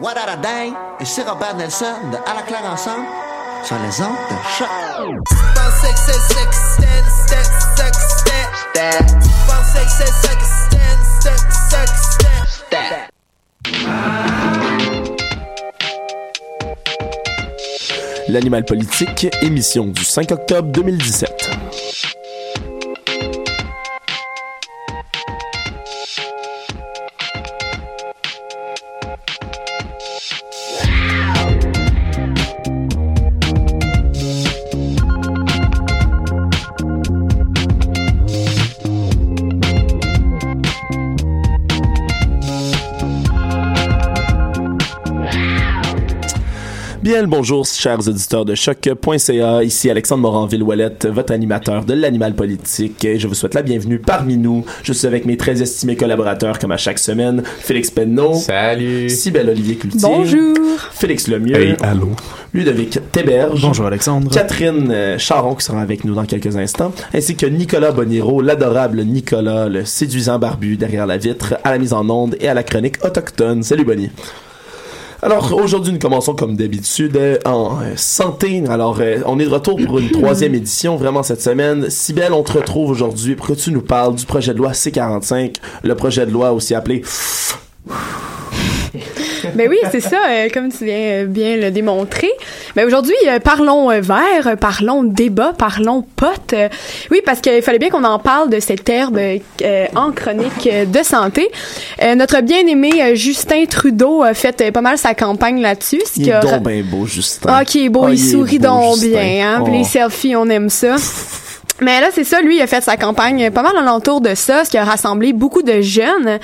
What a Dang et c'est Robert Nelson de À la claire ensemble sur les ondes de choc. L'animal politique, émission du 5 octobre 2017. Bien le bonjour, chers auditeurs de choc.ca. Ici Alexandre Moranville-Ouellette, votre animateur de l'animal politique. Et je vous souhaite la bienvenue parmi nous. Je suis avec mes très estimés collaborateurs, comme à chaque semaine. Félix Penneau. Salut. Cybelle Olivier Cloutier. Bonjour. Félix Lemieux. Hey, allô. Ludovic Théberge. Bonjour Alexandre. Catherine euh, Charon qui sera avec nous dans quelques instants, ainsi que Nicolas Boniro, l'adorable Nicolas, le séduisant barbu derrière la vitre, à la mise en onde et à la chronique autochtone. Salut Bonnie. Alors aujourd'hui nous commençons comme d'habitude euh, en euh, santé. Alors euh, on est de retour pour une troisième édition vraiment cette semaine. Sibelle, on te retrouve aujourd'hui pour que tu nous parles du projet de loi C45, le projet de loi aussi appelé Ben oui, c'est ça, euh, comme tu viens euh, bien le démontrer. Ben aujourd'hui, euh, parlons euh, vert, parlons débat, parlons pote. Oui, parce qu'il fallait bien qu'on en parle de cette herbe en chronique de santé. Notre bien-aimé Justin Trudeau a fait pas mal sa campagne là-dessus. ce Il est a- donc bien beau, Justin. Ah, qui est beau, Ah, il, il est sourit beau, donc Justin. bien, hein. Oh. Les selfies, on aime ça. Mais là, c'est ça, lui, il a fait sa campagne pas mal alentour de ça, ce qui a rassemblé beaucoup de jeunes.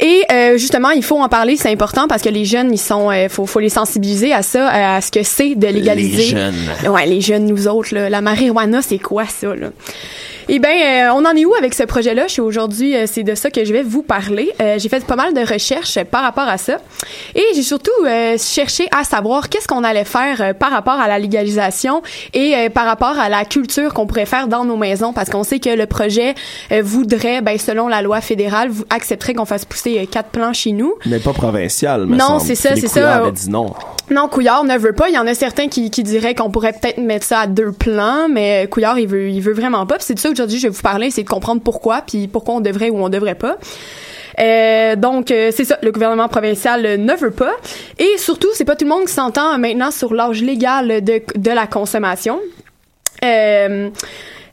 Et euh, justement, il faut en parler, c'est important parce que les jeunes, ils sont, euh, faut, faut les sensibiliser à ça, à ce que c'est de légaliser. Les jeunes. Ouais, les jeunes, nous autres, là. La marijuana, c'est quoi ça, là? Eh bien, euh, on en est où avec ce projet-là? Aujourd'hui, euh, c'est de ça que je vais vous parler. Euh, j'ai fait pas mal de recherches par rapport à ça. Et j'ai surtout cherché à savoir qu'est-ce qu'on allait faire par rapport à la légalisation et par rapport à la culture qu'on pourrait faire dans nos maisons. Parce qu'on sait que le projet voudrait, ben, selon la loi fédérale, vous accepterait qu'on fasse pousser quatre plants chez nous. Mais pas provincial, me Non, c'est ça, c'est ça. Dit non. Non, Couillard ne veut pas. Il y en a certains qui, qui diraient qu'on pourrait peut-être mettre ça à deux plans, mais Couillard, il veut, il veut vraiment pas. C'est ça qu'aujourd'hui, je vais vous parler, c'est de comprendre pourquoi, puis pourquoi on devrait ou on devrait pas. Euh, donc euh, c'est ça, le gouvernement provincial euh, ne veut pas. Et surtout, c'est pas tout le monde qui s'entend maintenant sur l'âge légal de, de la consommation.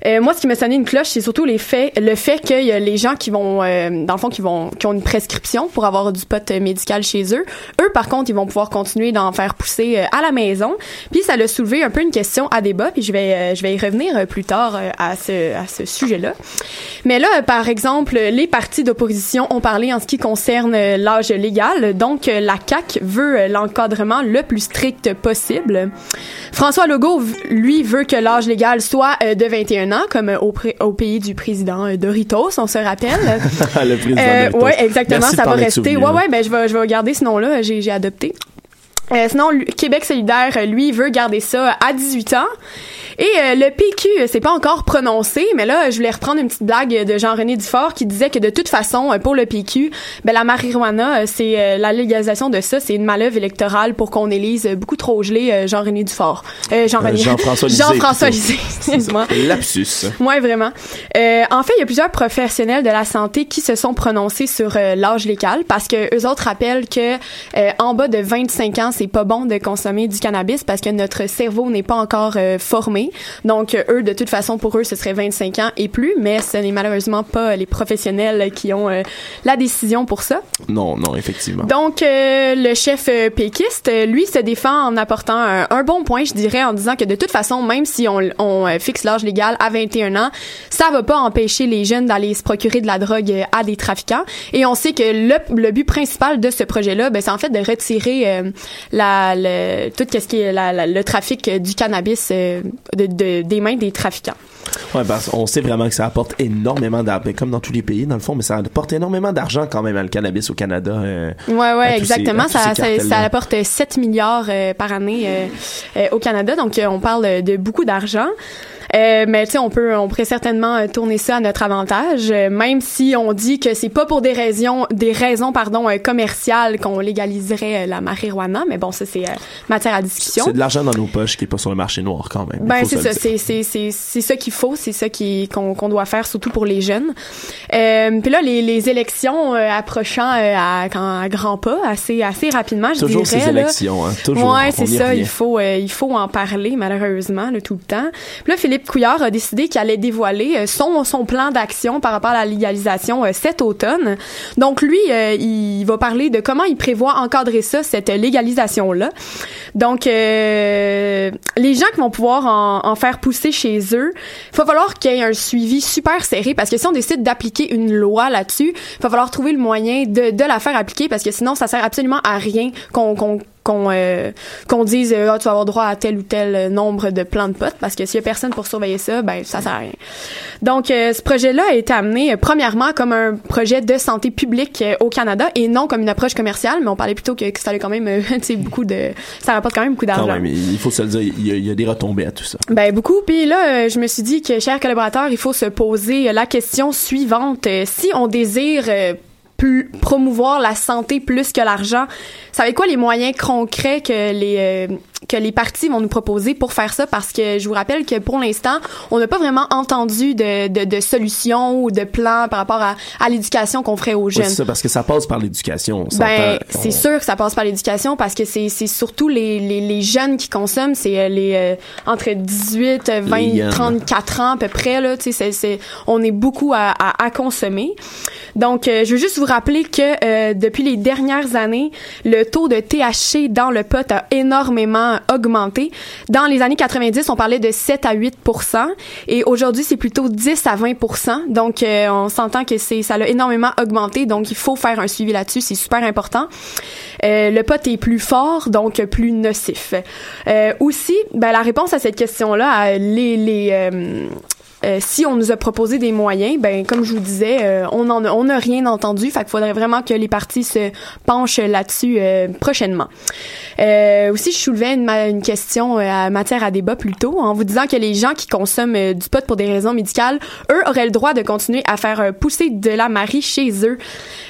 Euh, moi, ce qui m'a sonné une cloche, c'est surtout les faits, le fait qu'il y a les gens qui vont, euh, dans le fond, qui vont, qui ont une prescription pour avoir du pot euh, médical chez eux. Eux, par contre, ils vont pouvoir continuer d'en faire pousser euh, à la maison. Puis ça a soulevé un peu une question à débat. Puis je vais, euh, je vais y revenir plus tard à ce, à ce sujet-là. Mais là, par exemple, les partis d'opposition ont parlé en ce qui concerne l'âge légal. Donc, la CAC veut l'encadrement le plus strict possible. François Legault, lui, veut que l'âge légal soit de 21 ans. 21 ans, comme au, pré- au pays du président euh, Doritos, on se rappelle. le président Euh, Doritos. ouais, exactement, Merci ça va rester. ouais, ouais, ben je vais, je vais garder ce nom-là, j'ai adopté. Euh, sinon, Québec solidaire, euh, lui, veut garder ça à 18 ans. Et euh, le PQ, euh, c'est pas encore prononcé, mais là, je voulais reprendre une petite blague de Jean-René Dufort qui disait que de toute façon, euh, pour le PQ, ben la marijuana, c'est euh, la légalisation de ça, c'est une manœuvre électorale pour qu'on élise beaucoup trop gelé euh, Jean-René Dufort. Euh, Jean-René. Jean-François Lisée, Jean-François. Lisée, excuse-moi. Lapsus. Ouais, vraiment. Euh, en fait, il y a plusieurs professionnels de la santé qui se sont prononcés sur l'âge légal parce que eux autres rappellent que euh, en bas de 25 ans, c'est pas bon de consommer du cannabis parce que notre cerveau n'est pas encore euh, formé. Donc euh, eux, de toute façon, pour eux, ce serait 25 ans et plus, mais ce n'est malheureusement pas les professionnels qui ont euh, la décision pour ça. Non, non, effectivement. Donc, euh, le chef péquiste, lui, se défend en apportant un, un bon point, je dirais, en disant que de toute façon, même si on, on fixe l'âge légal à 21 ans, ça va pas empêcher les jeunes d'aller se procurer de la drogue à des trafiquants. Et on sait que le, le but principal de ce projet-là, ben, c'est en fait de retirer euh, la, le, tout ce qui est la- la- le trafic euh, du cannabis euh, de, de- des mains des trafiquants. Ouais, parce qu'on sait vraiment que ça apporte énormément d'argent, comme dans tous les pays, dans le fond, mais ça apporte énormément d'argent quand même, hein, le cannabis au Canada. euh, Ouais, à ouais, ces- exactement. à ça, ces ça, apporte 7 milliards euh, par année euh, au Canada. Donc, on parle de beaucoup d'argent. Euh, mais tu sais, on peut, on pourrait certainement euh, tourner ça à notre avantage, euh, même si on dit que c'est pas pour des raisons, des raisons pardon euh, commerciales qu'on légaliserait la marijuana. Mais bon, ça c'est matière à discussion. C'est de l'argent dans nos poches qui est pas sur le marché noir quand même. Ben c'est ça, c'est c'est c'est c'est ça qu'il faut, c'est ça qui qu'on qu'on doit faire surtout pour les jeunes. Euh, puis là les les élections approchant à, à grands pas, assez assez rapidement, je Toujours dirais ces là. élections, hein. Toujours. Ouais, c'est ça. Il faut, euh, il faut en parler malheureusement là, tout le temps. Puis là, Philippe Couillard a décidé qu'il allait dévoiler euh, son son plan d'action par rapport à la légalisation euh, cet automne. Donc lui, euh, il va parler de comment il prévoit encadrer ça, cette légalisation là. Donc les gens qui vont pouvoir en, faire pousser chez eux, il va falloir qu'il y ait un suivi super serré parce que si on décide d'appliquer une loi là-dessus, il va falloir trouver le moyen de, de la faire appliquer parce que sinon ça sert absolument à rien qu'on qu'on euh, qu'on dise euh, Ah, tu vas avoir droit à tel ou tel euh, nombre de plants de potes parce que s'il y a personne pour surveiller ça ben ça sert à rien. Donc euh, ce projet-là a été amené euh, premièrement comme un projet de santé publique au Canada et non comme une approche commerciale mais on parlait plutôt que, que ça allait quand même tu sais beaucoup de ça rapporte quand même beaucoup d'argent. il faut se le dire, il y a, il y a des retombées à tout ça. Ben beaucoup. Puis là, je me suis dit que, chers collaborateurs, il faut se poser la question suivante. Si on désire promouvoir la santé plus que l'argent, va être quoi les moyens concrets que les euh, que les partis vont nous proposer pour faire ça parce que je vous rappelle que pour l'instant, on n'a pas vraiment entendu de, de, de solutions ou de plans par rapport à, à l'éducation qu'on ferait aux jeunes. c'est ça, parce que ça passe par l'éducation. on Ben, c'est On- sûr que ça passe par l'éducation parce que c'est c'est surtout les, les, les jeunes qui consomment, c'est euh, les euh, entre 18, euh, 20, Les yens. 34 ans à peu près là, tu sais c'est c'est on est beaucoup à, à, à consommer. Donc euh, je veux juste vous rappeler que euh, depuis les dernières années, le taux de THC dans le pot a énormément augmenté. Dans les années 90, on parlait de 7 à 8% et aujourd'hui c'est plutôt 10 à 20% Donc euh, on s'entend que c'est ça a énormément augmenté, donc il faut faire un suivi là-dessus, c'est super important. Euh, le pot est plus fort, donc plus nocif. Euh, aussi, ben, la réponse à cette question-là, euh, les, les euh, si on nous a proposé des moyens, ben comme je vous disais, euh, on en a, on n'a rien entendu. Fait qu'il faudrait vraiment que les partis se penchent là-dessus euh, prochainement. Euh, aussi, je soulevais une, une question euh, à matière à débat plus tôt en vous disant que les gens qui consomment du pot pour des raisons médicales, eux auraient le droit de continuer à faire pousser de la marie chez eux.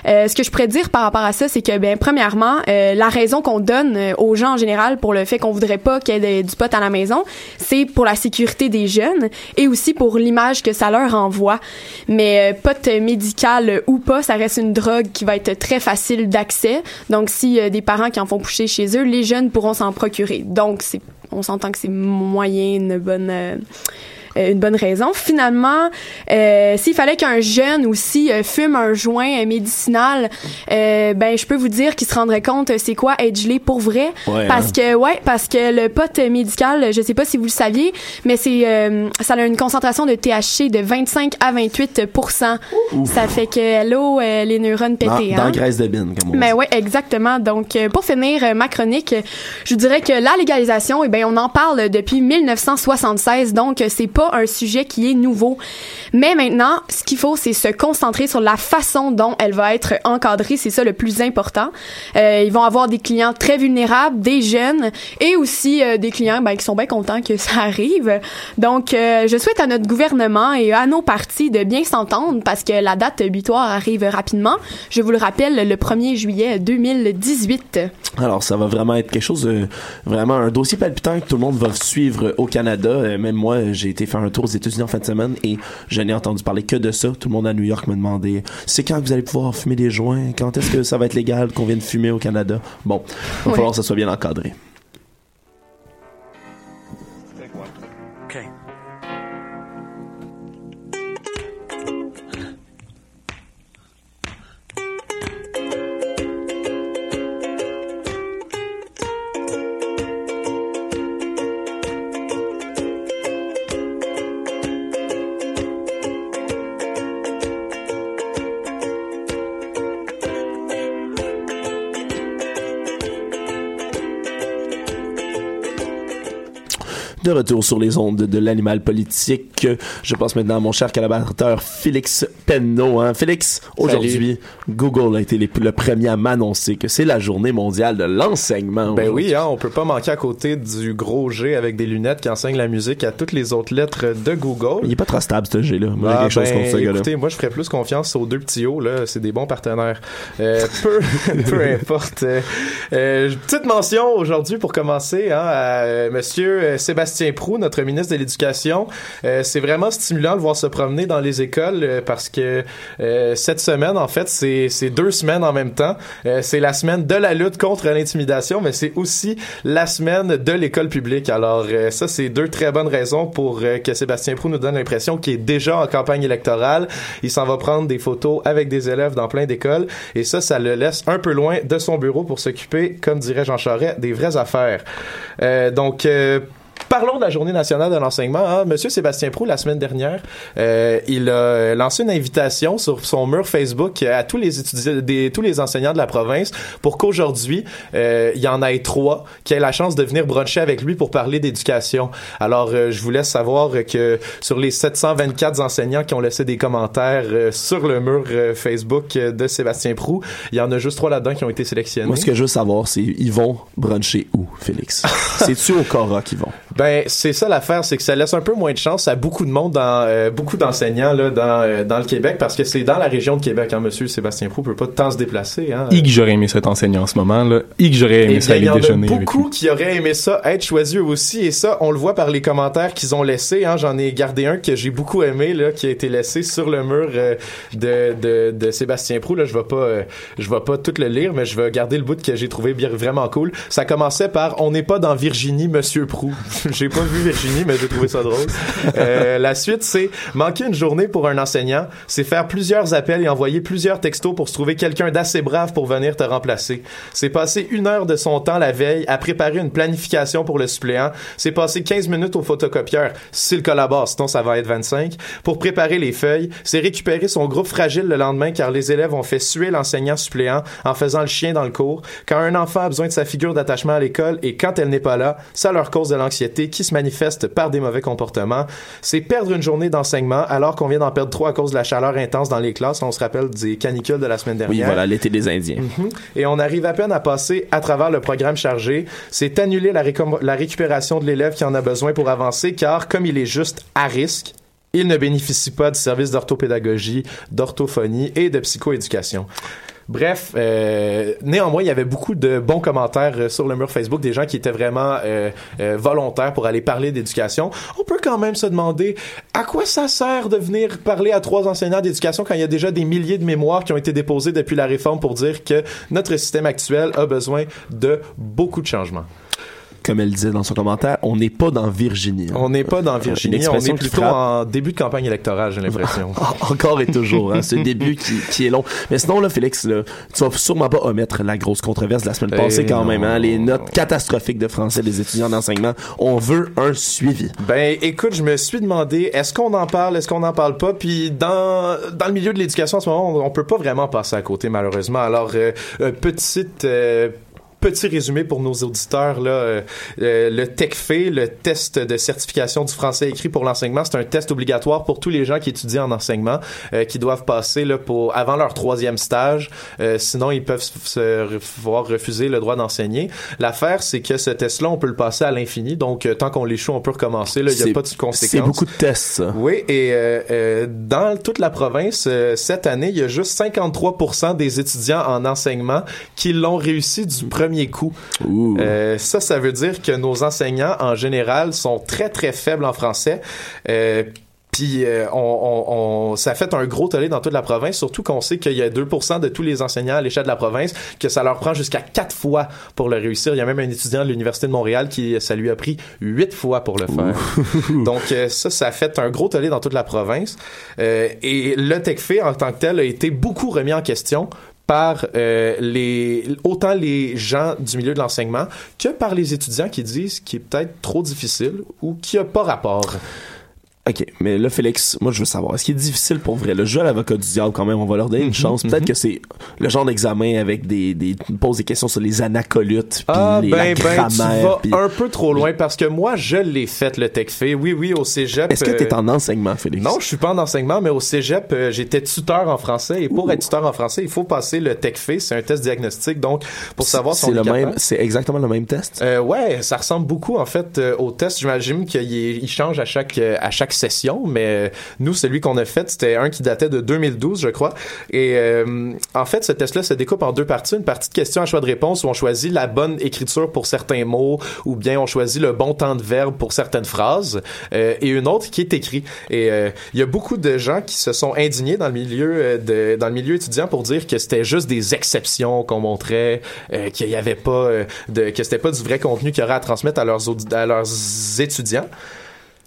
Ce que je pourrais dire par rapport à ça, c'est que ben premièrement, la raison qu'on donne aux gens en général pour le fait qu'on voudrait pas qu'il y ait du pot à la maison, c'est pour la sécurité des jeunes et aussi pour l'image que ça leur envoie. Mais euh, pot médical euh, ou pas, ça reste une drogue qui va être très facile d'accès. Donc si euh, des parents qui en font pousser chez eux, les jeunes pourront s'en procurer. Donc on s'entend que c'est moyen une bonne euh, une bonne raison. Finalement, euh, s'il fallait qu'un jeune aussi euh, fume un joint euh, médicinal, euh, ben je peux vous dire qu'il se rendrait compte euh, c'est quoi être gelé pour vrai, Ouais, parce hein. que ouais, parce que le pot euh, médical, je sais pas si vous le saviez, mais c'est euh, ça a une concentration de THC de 25 à 28% Ça fait que hello euh, les neurones pétés. dans hein? graisse de bine, comme on Mais dit. ouais, exactement. Donc, euh, pour finir euh, ma chronique, euh, je vous dirais que la légalisation, eh ben, on en parle depuis 1976. Donc, euh, c'est pas un sujet qui est nouveau. Mais maintenant, ce qu'il faut, c'est se concentrer sur la façon dont elle va être encadrée. C'est ça le plus important. Euh, ils vont avoir des clients très vulnérables, des jeunes et aussi euh, des clients ben, qui sont bien contents que ça arrive. Donc, euh, je souhaite à notre gouvernement et à nos partis de bien s'entendre parce que la date butoir arrive rapidement. Je vous le rappelle, le 1er juillet 2018. Alors, ça va vraiment être quelque chose, de, vraiment un dossier palpitant que tout le monde va suivre au Canada. Même moi, j'ai été faire un tour aux États-Unis en fin de semaine et je n'ai entendu parler que de ça. Tout le monde à New York me demandait c'est quand que vous allez pouvoir fumer des joints? Quand est-ce que ça va être légal qu'on vienne fumer au Canada? Bon, il va Oui. falloir que ça soit bien encadré. De retour sur les ondes de l'animal politique, je passe maintenant à mon cher collaborateur Félix Penneau. Hein. Félix, aujourd'hui, Google a été les- le premier à m'annoncer que c'est la journée mondiale de l'enseignement. Ben oui, hein, on peut pas manquer à côté du gros G avec des lunettes qui enseigne la musique à toutes les autres lettres de Google. Il est pas trop stable, ce G-là. Moi, Ah, quelque chose ben, contre écoutez, moi je ferais plus confiance aux deux petits hauts là, c'est des bons partenaires. Euh, peu, peu importe. Euh, euh, petite mention aujourd'hui pour commencer hein, à Monsieur euh, Sébastien Prou, notre ministre de l'Éducation. Euh, c'est vraiment stimulant de voir se promener dans les écoles euh, parce que euh, cette semaine, en fait, c'est deux semaines en même temps. C'est la semaine de la lutte contre l'intimidation, mais c'est aussi la semaine de l'école publique. Alors ça, c'est deux très bonnes raisons pour que Sébastien Prou nous donne l'impression qu'il est déjà en campagne électorale. Il s'en va prendre des photos avec des élèves dans plein d'écoles et ça, ça le laisse un peu loin de son bureau pour s'occuper, comme dirait Jean Charest, des vraies affaires. Donc Parlons de la Journée nationale de l'enseignement. Hein. Monsieur Sébastien Prou, la semaine dernière, euh, il a lancé une invitation sur son mur Facebook à tous les étudiants, des, tous les enseignants de la province pour qu'aujourd'hui, euh, il y en ait trois qui aient la chance de venir bruncher avec lui pour parler d'éducation. Alors, euh, je vous laisse savoir que sur les 724 enseignants qui ont laissé des commentaires sur le mur Facebook de Sébastien Prou, il y en a juste trois là-dedans qui ont été sélectionnés. Moi, ce que je veux savoir, c'est ils vont bruncher où, Félix? C'est-tu au Cora qu'ils vont? Ben c'est ça l'affaire, c'est que ça laisse un peu moins de chance à beaucoup de monde, dans euh, beaucoup d'enseignants là dans euh, dans le Québec parce que c'est dans la région de Québec. Hein, Monsieur Sébastien Prou peut pas tant se déplacer. Hein. Et que j'aurais aimé cet enseignant en ce moment, là. Et que j'aurais aimé Eh ça bien, il y aller en a déjeuner avec beaucoup qui auraient aimé ça être choisis eux aussi et ça on le voit par les commentaires qu'ils ont laissés. Hein. J'en ai gardé un que j'ai beaucoup aimé là qui a été laissé sur le mur euh, de, de de Sébastien Prou. Là je vais pas euh, je vais pas tout le lire mais je vais garder le bout que j'ai trouvé bien vraiment cool. Ça commençait par on n'est pas dans Virginie Monsieur Prou. j'ai pas vu Virginie mais j'ai trouvé ça drôle. Euh, la suite c'est manquer une journée pour un enseignant, c'est faire plusieurs appels et envoyer plusieurs textos pour se trouver quelqu'un d'assez brave pour venir te remplacer. C'est passer une heure de son temps la veille à préparer une planification pour le suppléant. C'est passer 15 minutes au photocopieur s'il collabore, sinon ça va être 25. Pour préparer les feuilles, c'est récupérer son groupe fragile le lendemain car les élèves ont fait suer l'enseignant suppléant en faisant le chien dans le cours. Quand un enfant a besoin de sa figure d'attachement à l'école et quand elle n'est pas là, ça leur cause de l'anxiété qui se manifeste par des mauvais comportements. C'est perdre une journée d'enseignement alors qu'on vient d'en perdre trois à cause de la chaleur intense dans les classes. On se rappelle des canicules de la semaine dernière. Oui, voilà, l'été des Indiens. Mhm. Et on arrive à peine à passer à travers le programme chargé. C'est annuler la, la récupération de l'élève qui en a besoin pour avancer, car comme il est juste à risque, il ne bénéficie pas du service d'orthopédagogie, d'orthophonie et de psychoéducation. Bref, euh, néanmoins, il y avait beaucoup de bons commentaires euh, sur le mur Facebook, des gens qui étaient vraiment euh, euh, volontaires pour aller parler d'éducation. On peut quand même se demander à quoi ça sert de venir parler à trois enseignants d'éducation quand il y a déjà des milliers de mémoires qui ont été déposées depuis la réforme pour dire que notre système actuel a besoin de beaucoup de changements? Comme elle disait dans son commentaire, on n'est pas dans Virginie. hein. On n'est pas dans Une Virginie, on est plutôt en début de campagne électorale, j'ai l'impression. Encore et toujours, hein, ce début qui, qui est long. Mais sinon, là, Félix, là, tu vas sûrement pas omettre la grosse controverse de la semaine Eh passée quand non. même. Hein, les notes catastrophiques de français des étudiants d'enseignement. On veut un suivi. Ben, écoute, je me suis demandé, est-ce qu'on en parle, est-ce qu'on n'en parle pas? Puis dans, dans le milieu de l'éducation en ce moment, on, on peut pas vraiment passer à côté, malheureusement. Alors, euh, euh, petite... euh, petit résumé pour nos auditeurs là euh, euh, le TECFE le test de certification du français écrit pour l'enseignement. C'est un test obligatoire pour tous les gens qui étudient en enseignement euh, qui doivent passer là pour avant leur troisième stage. Euh, sinon ils peuvent se voir refuser le droit d'enseigner. L'affaire c'est que ce test là on peut le passer à l'infini. Donc euh, tant qu'on l'échoue on peut recommencer il y a pas de conséquences. C'est beaucoup de tests, ça. oui, et euh, euh, dans toute la province, cette année, il y a juste 53% des étudiants en enseignement qui l'ont réussi du premier coup. Euh, ça, ça veut dire que nos enseignants, en général, sont très, très faibles en français. Euh, puis euh, on, on, on- ça fait un gros tollé dans toute la province, surtout qu'on sait qu'il y a 2% de tous les enseignants à l'échelle de la province, que ça leur prend jusqu'à 4 fois pour le réussir. Il y a même un étudiant de l'Université de Montréal qui, ça lui a pris 8 fois pour le faire. Donc euh, ça, ça a fait un gros tollé dans toute la province. Euh, et le TECFE en tant que tel a été beaucoup remis en question par euh, les autant les gens du milieu de l'enseignement que par les étudiants qui disent qu'il est peut-être trop difficile ou qu'il n'y a pas rapport. OK, mais là, Félix, moi, je veux savoir, est-ce qu'il est difficile pour vrai? Le jeu à l'avocat du diable, quand même, on va leur donner une chance. Peut-être que c'est le genre d'examen avec des, des, pose des questions sur les anacolutes, puis Ah les, ben la ben tu vas un peu trop loin parce que moi je l'ai fait le TECFE. Oui oui au cégep. Est-ce que euh, t'es en enseignement, Félix? Non, je suis pas en enseignement, mais au cégep, euh, j'étais tuteur en français. Et pour être tuteur en français, il faut passer le TECFE. C'est un test diagnostique, donc pour savoir si c'est on le même, c'est exactement le même test? Euh, ouais, ça ressemble beaucoup en fait euh, au test. J'imagine qu'il change à chaque euh, à chaque session, mais euh, nous celui qu'on a fait c'était un qui datait de 2012, je crois. Et euh, en fait, ce test-là se découpe en deux parties. Une partie de questions à choix de réponse où on choisit la bonne écriture pour certains mots, ou bien on choisit le bon temps de verbe pour certaines phrases, euh, et une autre qui est écrit. Et euh, il y a beaucoup de gens qui se sont indignés dans le milieu euh, de dans le milieu étudiant pour dire que c'était juste des exceptions qu'on montrait, qu'il y avait pas de que c'était pas du vrai contenu qu'il y aurait à transmettre à leurs à leurs étudiants.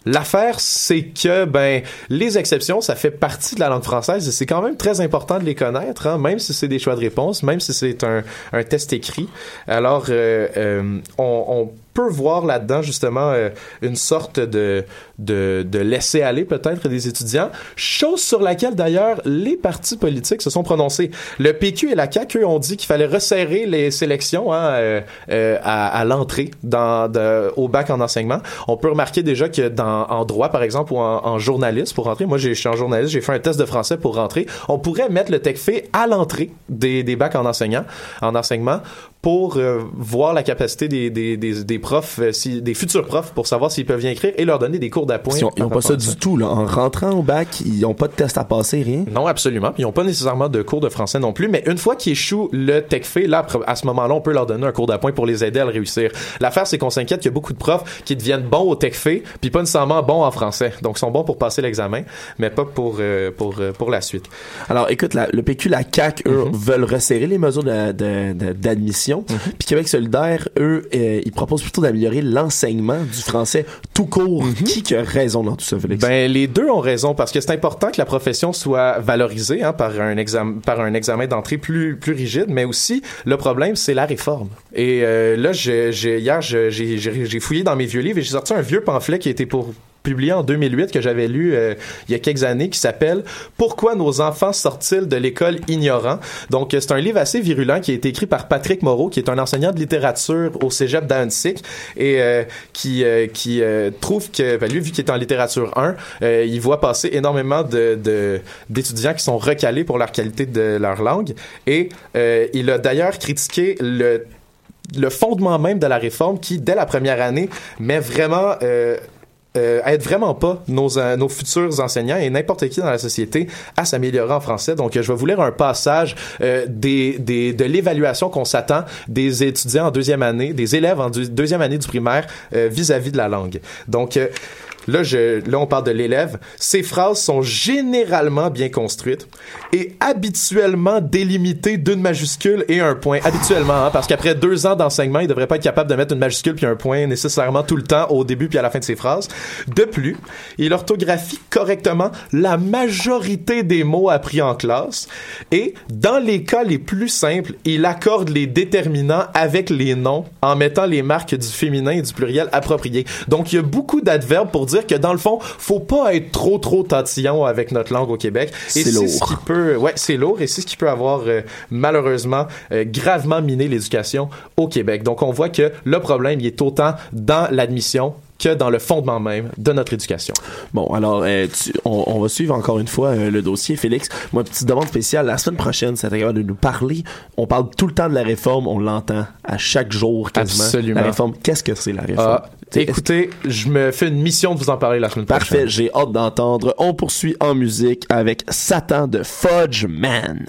L'affaire, c'est que ben les exceptions, ça fait partie de la langue française et c'est quand même très important de les connaître, hein, même si c'est des choix de réponse, même si c'est un, un test écrit. Alors, euh, euh, on, on peut voir là-dedans justement euh, une sorte de, de, de laisser aller peut-être des étudiants, chose sur laquelle d'ailleurs les partis politiques se sont prononcés. Le PQ et la CAQ ont dit qu'il fallait resserrer les sélections hein, euh, euh, à, à l'entrée dans de- au bac en enseignement. On peut remarquer déjà que dans en droit par exemple ou en, en journaliste pour rentrer, moi je suis en journaliste, j'ai fait un test de français pour rentrer. On pourrait mettre le TECFE à l'entrée des, des bacs en enseignant, en enseignement pour euh, voir la capacité des, des, des, des profs, euh, si, des futurs profs, pour savoir s'ils peuvent bien écrire et leur donner des cours d'appoint. Ils ont, ils ont par pas ça du tout, là. En rentrant au bac, ils ont pas de test à passer, rien. Non, absolument. Puis ils n'ont pas nécessairement de cours de français non plus. Mais une fois qu'ils échouent le TECFE, là, à ce moment-là, on peut leur donner un cours d'appoint pour les aider à le réussir. L'affaire, c'est qu'on s'inquiète qu'il y a beaucoup de profs qui deviennent bons au TECFE, puis pas nécessairement bons en français. Donc, ils sont bons pour passer l'examen, mais pas pour, euh, pour, euh, pour la suite. Alors, écoute, la- le PQ, la CAQ, eux, veulent resserrer les mesures de- d'admission. Puis Québec solidaire, eux, euh, ils proposent plutôt d'améliorer l'enseignement du français tout court. Qui qui a raison dans tout ça, Félix? Ben, les deux ont raison parce que c'est important que la profession soit valorisée hein, par un examen par un examen d'entrée plus plus rigide, mais aussi le problème c'est la réforme. Et euh, là, hier j'ai fouillé dans mes vieux livres et j'ai sorti un vieux pamphlet qui était pour publié en 2008 que j'avais lu euh, il y a quelques années qui s'appelle Pourquoi nos enfants sortent-ils de l'école ignorants Donc euh, c'est un livre assez virulent qui a été écrit par Patrick Moreau qui est un enseignant de littérature au Cégep d'Annecy et euh, qui euh, qui euh, trouve que ben, lui vu qu'il est en littérature 1, euh, il voit passer énormément de d'étudiants qui sont recalés pour leur qualité de leur langue et il a d'ailleurs critiqué le le fondement même de la réforme qui, dès la première année, met vraiment... Euh, euh, aide vraiment pas nos, euh, nos futurs enseignants et n'importe qui dans la société à s'améliorer en français. Donc, euh, je vais vous lire un passage euh, des, des, de l'évaluation qu'on s'attend des étudiants en deuxième année, des élèves en deux- deuxième année du primaire euh, vis-à-vis de la langue. Donc, euh, Là, on parle de l'élève. Ces phrases sont généralement bien construites et habituellement délimitées d'une majuscule et un point. Habituellement, hein, parce qu'après deux ans d'enseignement, il devrait pas être capable de mettre une majuscule puis un point nécessairement tout le temps au début puis à la fin de ses phrases. De plus, il orthographie correctement la majorité des mots appris en classe et, dans les cas les plus simples, il accorde les déterminants avec les noms en mettant les marques du féminin et du pluriel appropriés. Donc, il y a beaucoup d'adverbes pour dire que, dans le fond, faut pas être trop, trop tatillon avec notre langue au Québec. Et C'est lourd. ce qui peut, ouais, c'est lourd et c'est ce qui peut avoir euh, malheureusement euh, gravement miné l'éducation au Québec. Donc on voit que le problème il est autant dans l'admission que dans le fondement même de notre éducation. Bon, alors, euh, tu- on, on va suivre encore une fois euh, le dossier, Félix. Moi, petite demande spéciale. La semaine prochaine, c'est capable de nous parler. On parle tout le temps de la réforme. On l'entend à chaque jour, quasiment. Absolument. La réforme, qu'est-ce que c'est, la réforme? Ah, écoutez, je me fais une mission de vous en parler la semaine Parfait, prochaine. j'ai hâte d'entendre. On poursuit en musique avec Satan de Fudge Man.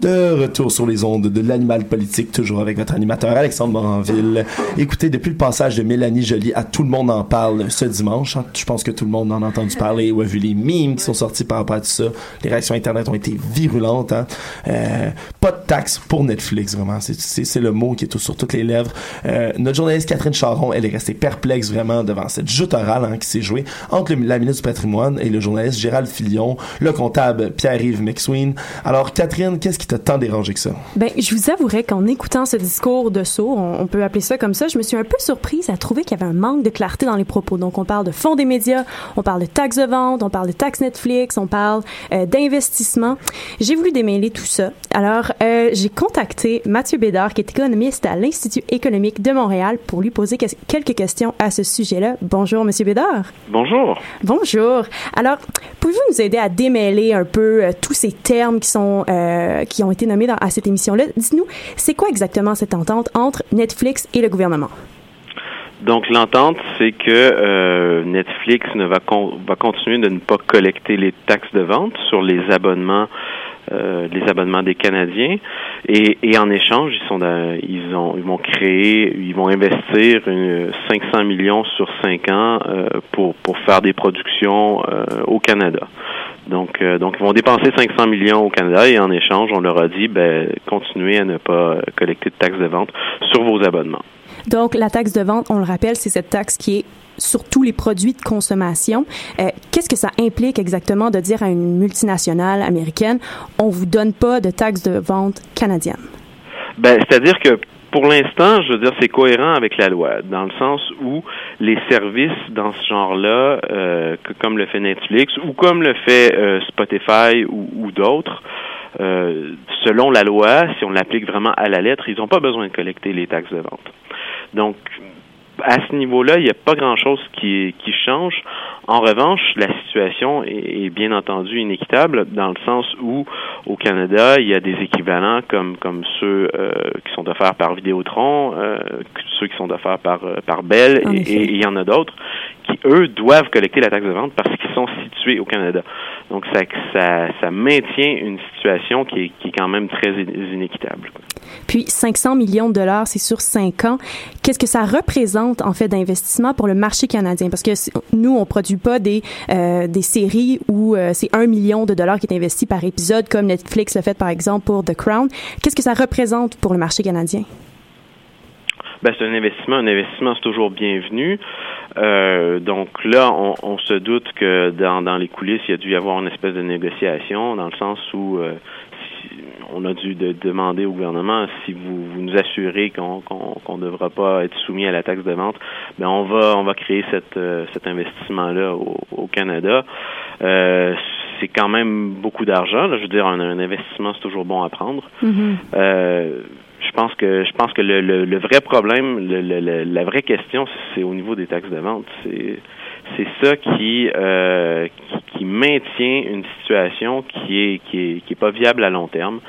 De retour sur les ondes de l'animal politique, toujours avec votre animateur Alexandre Moranville. Écoutez, depuis le passage de Mélanie Joly à Tout le monde en parle ce dimanche, hein, je pense que tout le monde en a entendu parler ou a vu les mimes qui sont sortis par rapport à tout ça. Les réactions Internet ont été virulentes. Hein. Euh, pas de taxes pour Netflix, vraiment. C'est- le mot qui est tout- sur toutes les lèvres. Euh, notre journaliste Catherine Charon, elle est restée perplexe vraiment devant cette joute orale hein, qui s'est jouée entre la ministre du patrimoine et le journaliste Gérald Filion, le comptable Pierre-Yves McSween. Alors, Catherine, qu'est-ce qui t'a tant dérangé que ça? Ben, je vous avouerai qu'en écoutant ce discours de saut, on, on peut appeler ça comme ça, je me suis un peu surprise à trouver qu'il y avait un manque de clarté dans les propos. Donc, on parle de fonds des médias, on parle de taxes de vente, on parle de taxes Netflix, on parle euh, d'investissement. J'ai voulu démêler tout ça. Alors, euh, j'ai contacté Mathieu Bédard, qui est économiste à l'Institut économique de Montréal, pour lui poser que- quelques questions à ce sujet-là. Bonjour, Monsieur Bédard. Bonjour. Bonjour. Alors, pouvez-vous nous aider à démêler un peu euh, tous ces termes qui sont euh, ont été nommés à cette émission-là. Dites-nous, c'est quoi exactement cette entente entre Netflix et le gouvernement? Donc l'entente, c'est que euh, Netflix ne va, con- va continuer de ne pas collecter les taxes de vente sur les abonnements, euh, les abonnements des Canadiens, et, en échange, ils vont créer, ils vont investir une, 500 millions sur 5 ans euh, pour pour faire des productions euh, au Canada. Donc, donc ils vont dépenser 500 millions au Canada et en échange, on leur a dit, ben, continuez à ne pas collecter de taxes de vente sur vos abonnements. Donc, la taxe de vente, on le rappelle, c'est cette taxe qui est sur tous les produits de consommation. Euh, Qu'est-ce que ça implique exactement de dire à une multinationale américaine, on vous donne pas de taxe de vente canadienne Ben, c'est-à-dire que pour l'instant, je veux dire, c'est cohérent avec la loi, dans le sens où les services dans ce genre-là, euh, comme le fait Netflix ou comme le fait euh, Spotify ou, d'autres, selon la loi, si on l'applique vraiment à la lettre, ils n'ont pas besoin de collecter les taxes de vente. Donc, à ce niveau-là, il n'y a pas grand-chose qui, qui change. En revanche, la situation est, est bien entendu inéquitable dans le sens où au Canada, il y a des équivalents comme comme ceux euh, qui sont offerts par Vidéotron, euh, ceux qui sont offerts par euh, par Bell et il y en a d'autres qui eux doivent collecter la taxe de vente parce qu'ils sont situés au Canada. Donc ça ça ça maintient une situation qui est qui est quand même très in- inéquitable. Puis 500 millions de dollars, c'est sur 5 ans. Qu'est-ce que ça représente en fait d'investissement pour le marché canadien? Parce que nous, on produit pas des euh, des séries où euh, c'est un million de dollars qui est investi par épisode, comme Netflix l'a fait par exemple pour The Crown. Qu'est-ce que ça représente pour le marché canadien? Ben, c'est un investissement. Un investissement, c'est toujours bienvenu. Euh, donc là, on, on se doute que dans, dans les coulisses, il y a dû y avoir une espèce de négociation, dans le sens où euh, si- on a dû de- demander au gouvernement si vous, vous nous assurez qu'on ne devra pas être soumis à la taxe de vente, ben on va on va créer cette, euh, cet investissement-là au, au Canada. Euh, c'est quand même beaucoup d'argent. là. Je veux dire, un, un investissement, c'est toujours bon à prendre. Euh, je pense que je pense que le, le, vrai problème, le- la vraie question, c'est au niveau des taxes de vente. C'est c'est ça qui, euh, qui qui maintient une situation qui est qui est qui est pas viable à long terme,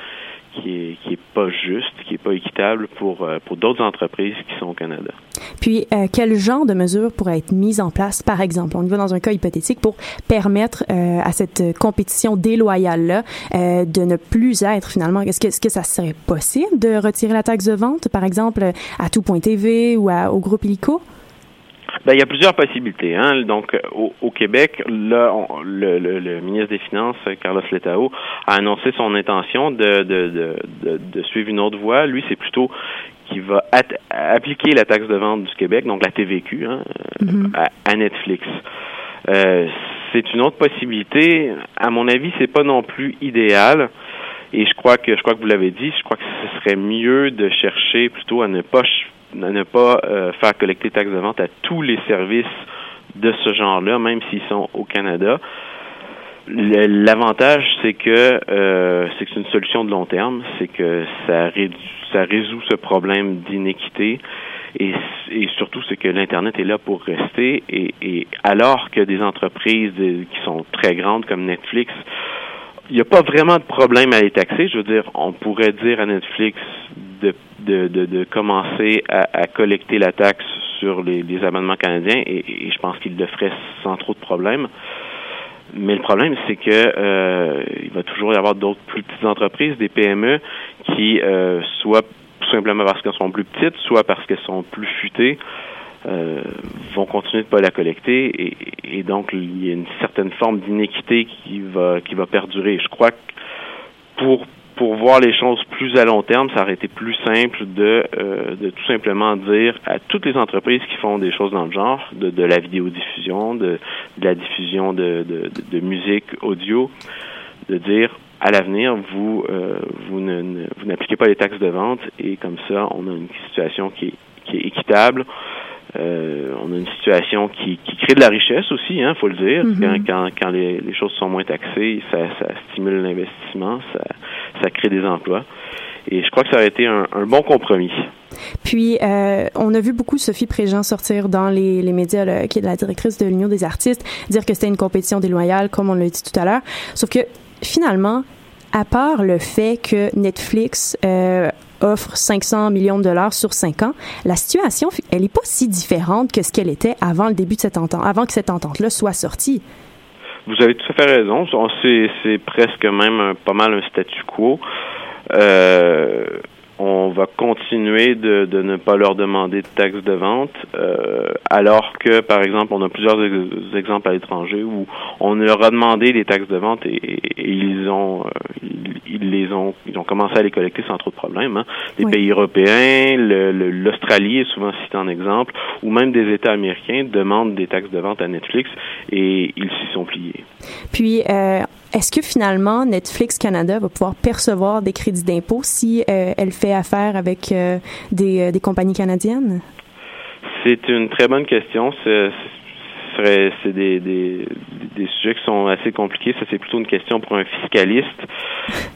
qui est qui est pas juste, qui est pas équitable pour euh, pour d'autres entreprises qui sont au Canada. Puis euh, quel genre de mesures pourraient être mises en place, par exemple, on y va dans un cas hypothétique pour permettre euh, à cette compétition déloyale là de ne plus être finalement. Est-ce que est-ce que ça serait possible de retirer la taxe de vente, par exemple à tout.tv ou à, au groupe Illico? Ben, il y a plusieurs possibilités. Hein. Donc, au, au Québec, là, on- le, le- le ministre des Finances, Carlos Letao, a annoncé son intention de, de, de, suivre une autre voie. Lui, c'est plutôt qu'il va appliquer la taxe de vente du Québec, donc la TVQ, hein, euh, à, à Netflix. Euh, c'est une autre possibilité. À mon avis, c'est pas non plus idéal. Et je crois que je crois que vous l'avez dit, je crois que ce serait mieux de chercher plutôt à ne pas ne pas euh, faire collecter taxes de vente à tous les services de ce genre-là, même s'ils sont au Canada. L'avantage, c'est que euh, c'est que c'est une solution de long terme, c'est que ça réduit, ça résout ce problème d'inéquité et, surtout c'est que l'internet est là pour rester. Et, alors que des entreprises qui sont très grandes comme Netflix il n'y a pas vraiment de problème à les taxer. Je veux dire, on pourrait dire à Netflix de, de, de, de commencer à, à collecter la taxe sur les, les abonnements canadiens et, et je pense qu'il le ferait sans trop de problème. Mais le problème, c'est que euh, il va toujours y avoir d'autres plus petites entreprises, des PME, qui euh, soit simplement parce qu'elles sont plus petites, soit parce qu'elles sont plus futées, euh, vont continuer de pas la collecter et, donc il y a une certaine forme d'inéquité qui va qui va perdurer. Je crois que pour pour voir les choses plus à long terme, ça aurait été plus simple de, euh, de tout simplement dire à toutes les entreprises qui font des choses dans le genre, de, la vidéodiffusion, de, de la diffusion de, de, musique audio, de dire à l'avenir, vous, euh, vous ne- vous n'appliquez pas les taxes de vente et comme ça, on a une situation qui est, qui est équitable. Euh, on a une situation qui, qui crée de la richesse aussi, hein, faut le dire. Mhm. Quand, quand, quand les, les choses sont moins taxées, ça, ça stimule l'investissement, ça, ça crée des emplois. Et je crois que ça aurait été un, un bon compromis. Puis, euh, on a vu beaucoup Sophie Préjean sortir dans les, les médias, là, qui est la directrice de l'Union des artistes, dire que c'était une compétition déloyale, comme on l'a dit tout à l'heure. Sauf que, finalement, à part le fait que Netflix euh, offre 500 millions de dollars sur 5 ans, la situation, elle est pas si différente que ce qu'elle était avant le début de cette entente, avant que cette entente-là soit sortie. Vous avez tout à fait raison. On- C'est, presque même pas mal un statu quo. Euh, on va continuer de, de ne pas leur demander de taxes de vente, euh, alors que, par exemple, on a plusieurs ex- exemples à l'étranger où on leur a demandé des taxes de vente et, et ils ont, euh, ils, ils les ont, ils ont commencé à les collecter sans trop de problèmes. hein. Oui. pays européens, l'Australie est souvent cité en exemple, ou même des États américains demandent des taxes de vente à Netflix et ils s'y sont pliés. Puis, euh, est-ce que finalement Netflix Canada va pouvoir percevoir des crédits d'impôt si euh, elle fait affaire avec euh, des, euh, des compagnies canadiennes? C'est une très bonne question. Serait- c'est des, sujets qui sont assez compliqués. Ça, c'est plutôt une question pour un fiscaliste.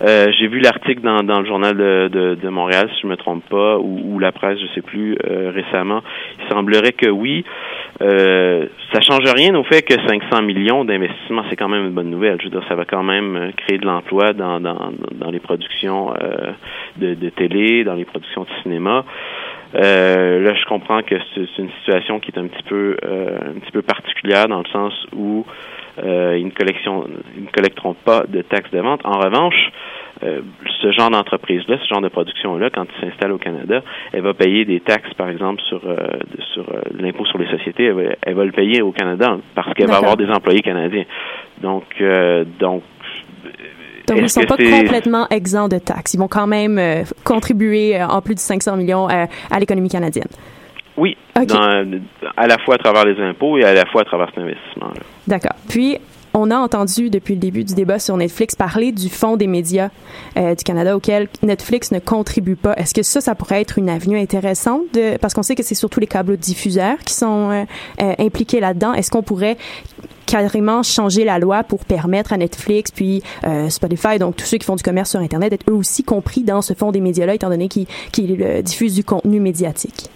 Euh, J'ai vu l'article dans, le journal de, de, Montréal, si je me trompe pas, ou, la presse, je sais plus, euh, récemment. Il semblerait que oui. Euh, ça change rien au fait que 500 millions d'investissements, c'est quand même une bonne nouvelle. Je veux dire, ça va quand même euh, créer de l'emploi dans, les productions de télé, dans les productions de cinéma. Euh, là, je comprends que c'est une situation qui est un petit peu euh, un petit peu particulière dans le sens où euh, ils, ne collection- ils ne collecteront pas de taxes de vente. En revanche, euh, ce genre d'entreprise-là, ce genre de production-là, quand il s'installe au Canada, elle va payer des taxes, par exemple, sur, euh, sur euh, l'impôt sur les sociétés. Elle va, elle va le payer au Canada parce qu'elle va avoir des employés canadiens. Donc, euh, donc Donc, ils est-ce sont pas complètement exempts de taxes. Ils vont quand même euh, contribuer euh, en plus de 500 millions euh, à l'économie canadienne. Oui, Ok. dans- à la fois à travers les impôts et à la fois à travers cet investissement-là. D'accord. Puis, on a entendu depuis le début du débat sur Netflix parler du fonds des médias euh, du Canada auquel Netflix ne contribue pas. Est-ce que ça, ça pourrait être une avenue intéressante parce qu'on sait que c'est surtout les câbles diffuseurs qui sont euh, euh, impliqués là-dedans. Est-ce qu'on pourrait carrément changer la loi pour permettre à Netflix puis Spotify, donc tous ceux qui font du commerce sur Internet, d'être eux aussi compris dans ce fonds des médias-là, étant donné qu'ils diffusent du contenu médiatique?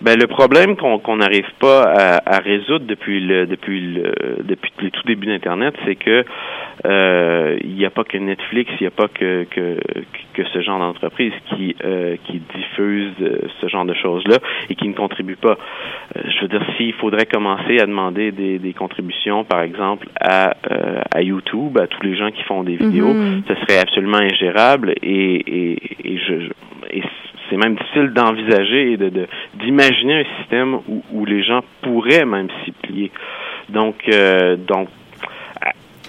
Ben, le problème qu'on qu'on n'arrive pas à, à résoudre depuis le depuis le depuis les tout débuts d'Internet, c'est que euh, il n'y a pas que Netflix, il n'y a pas que, que que ce genre d'entreprise qui euh, qui diffuse euh, ce genre de choses-là et qui ne contribue pas. Euh, je veux dire, s'il faudrait commencer à demander des, des contributions, par exemple, à, euh, à YouTube, à tous les gens qui font des vidéos, Mhm. ce serait absolument ingérable et, et, et je, je- et c'est même difficile d'envisager et de d'imaginer un système où, les gens pourraient même s'y plier. Donc, euh, donc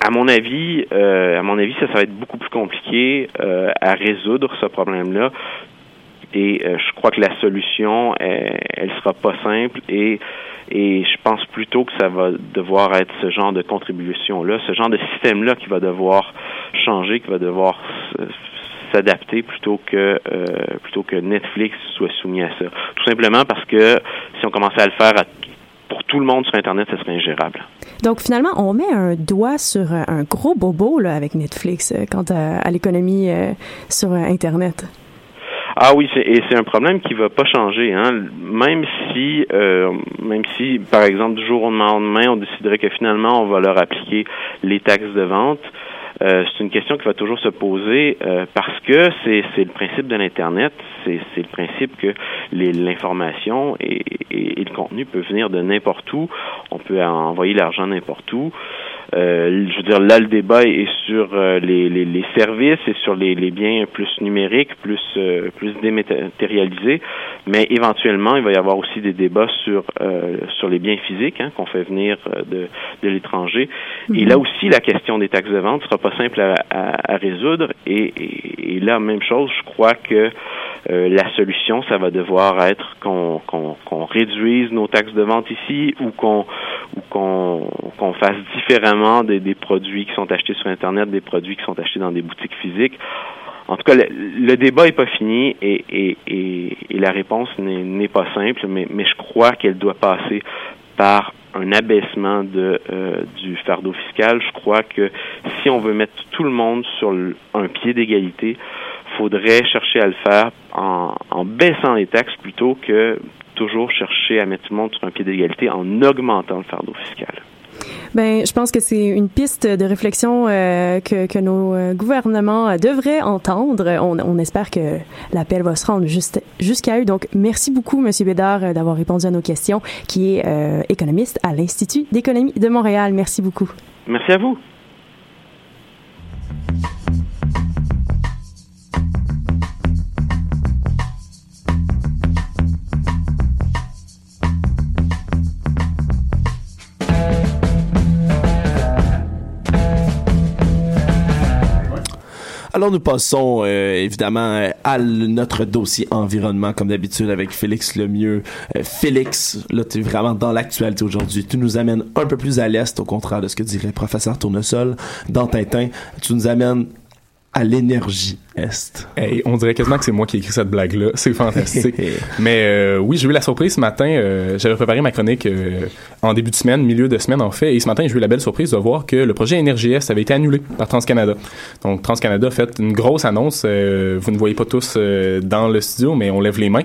à, mon avis, euh, à mon avis, ça, va être beaucoup plus compliqué euh, à résoudre ce problème-là. Et je crois que la solution, elle, elle sera pas simple et je pense plutôt que ça va devoir être ce genre de contribution-là, ce genre de système-là qui va devoir changer, qui va devoir s'adapter plutôt que euh, plutôt que Netflix soit soumis à ça. Tout simplement parce que si on commençait à le faire à- pour tout le monde sur Internet, ce serait ingérable. Donc finalement, on met un doigt sur euh, un gros bobo là, avec Netflix euh, quant à, à l'économie euh, sur Internet. Ah oui, et c'est un problème qui va pas changer. Hein. Même si, euh, même si, par exemple, du jour au lendemain, on déciderait que finalement, on va leur appliquer les taxes de vente. Euh, c'est une question qui va toujours se poser euh, parce que c'est, le principe de l'Internet, c'est, le principe que l'information et, et- et le contenu peut venir de n'importe où. On peut envoyer l'argent n'importe où. Euh, je veux dire, là, le débat est sur euh, les, les, les services et sur les, les biens plus numériques, plus euh, plus dématérialisés, mais éventuellement, il va y avoir aussi des débats sur euh, sur les biens physiques hein, qu'on fait venir euh, de, de l'étranger. Et là aussi, la question des taxes de vente sera pas simple à, à, à résoudre. Et, et, et là, même chose, je crois que euh, la solution, ça va devoir être qu'on qu'on réduise nos taxes de vente ici ou qu'on fasse différemment des, des produits qui sont achetés sur Internet, des produits qui sont achetés dans des boutiques physiques. En tout cas, le, le débat est pas fini et, et, et, et la réponse n'est n'est pas simple, mais, mais je crois qu'elle doit passer par un abaissement de, euh, du fardeau fiscal. Je crois que si on veut mettre tout le monde sur le- un pied d'égalité, faudrait chercher à le faire en, en baissant les taxes plutôt que toujours chercher à mettre tout le monde sur un pied d'égalité en augmentant le fardeau fiscal. Ben, je pense que c'est une piste de réflexion euh, que, que nos euh, gouvernements euh, devraient entendre. On, on espère que l'appel va se rendre jusqu'à eux. Donc, merci beaucoup, Monsieur Bédard, d'avoir répondu à nos questions, qui est euh, économiste à l'Institut d'économie de Montréal. Merci beaucoup. Merci à vous. Nous passons euh, évidemment euh, à notre dossier environnement comme d'habitude avec Félix Lemieux. Euh, Félix, là tu es vraiment dans l'actualité aujourd'hui. Tu nous amènes un peu plus à l'est au contraire de ce que dirait professeur Tournesol dans Tintin. Tu nous amènes à l'énergie on dirait quasiment que c'est moi qui ai écrit cette blague-là. C'est fantastique. Mais euh, oui, j'ai eu la surprise ce matin. euh, J'avais préparé ma chronique euh, en début de semaine, milieu de semaine en fait. Et ce matin, j'ai eu la belle surprise de voir que le projet Est avait été annulé par TransCanada. Donc TransCanada a fait une grosse annonce. vous ne voyez pas tous dans le studio, mais on lève les mains.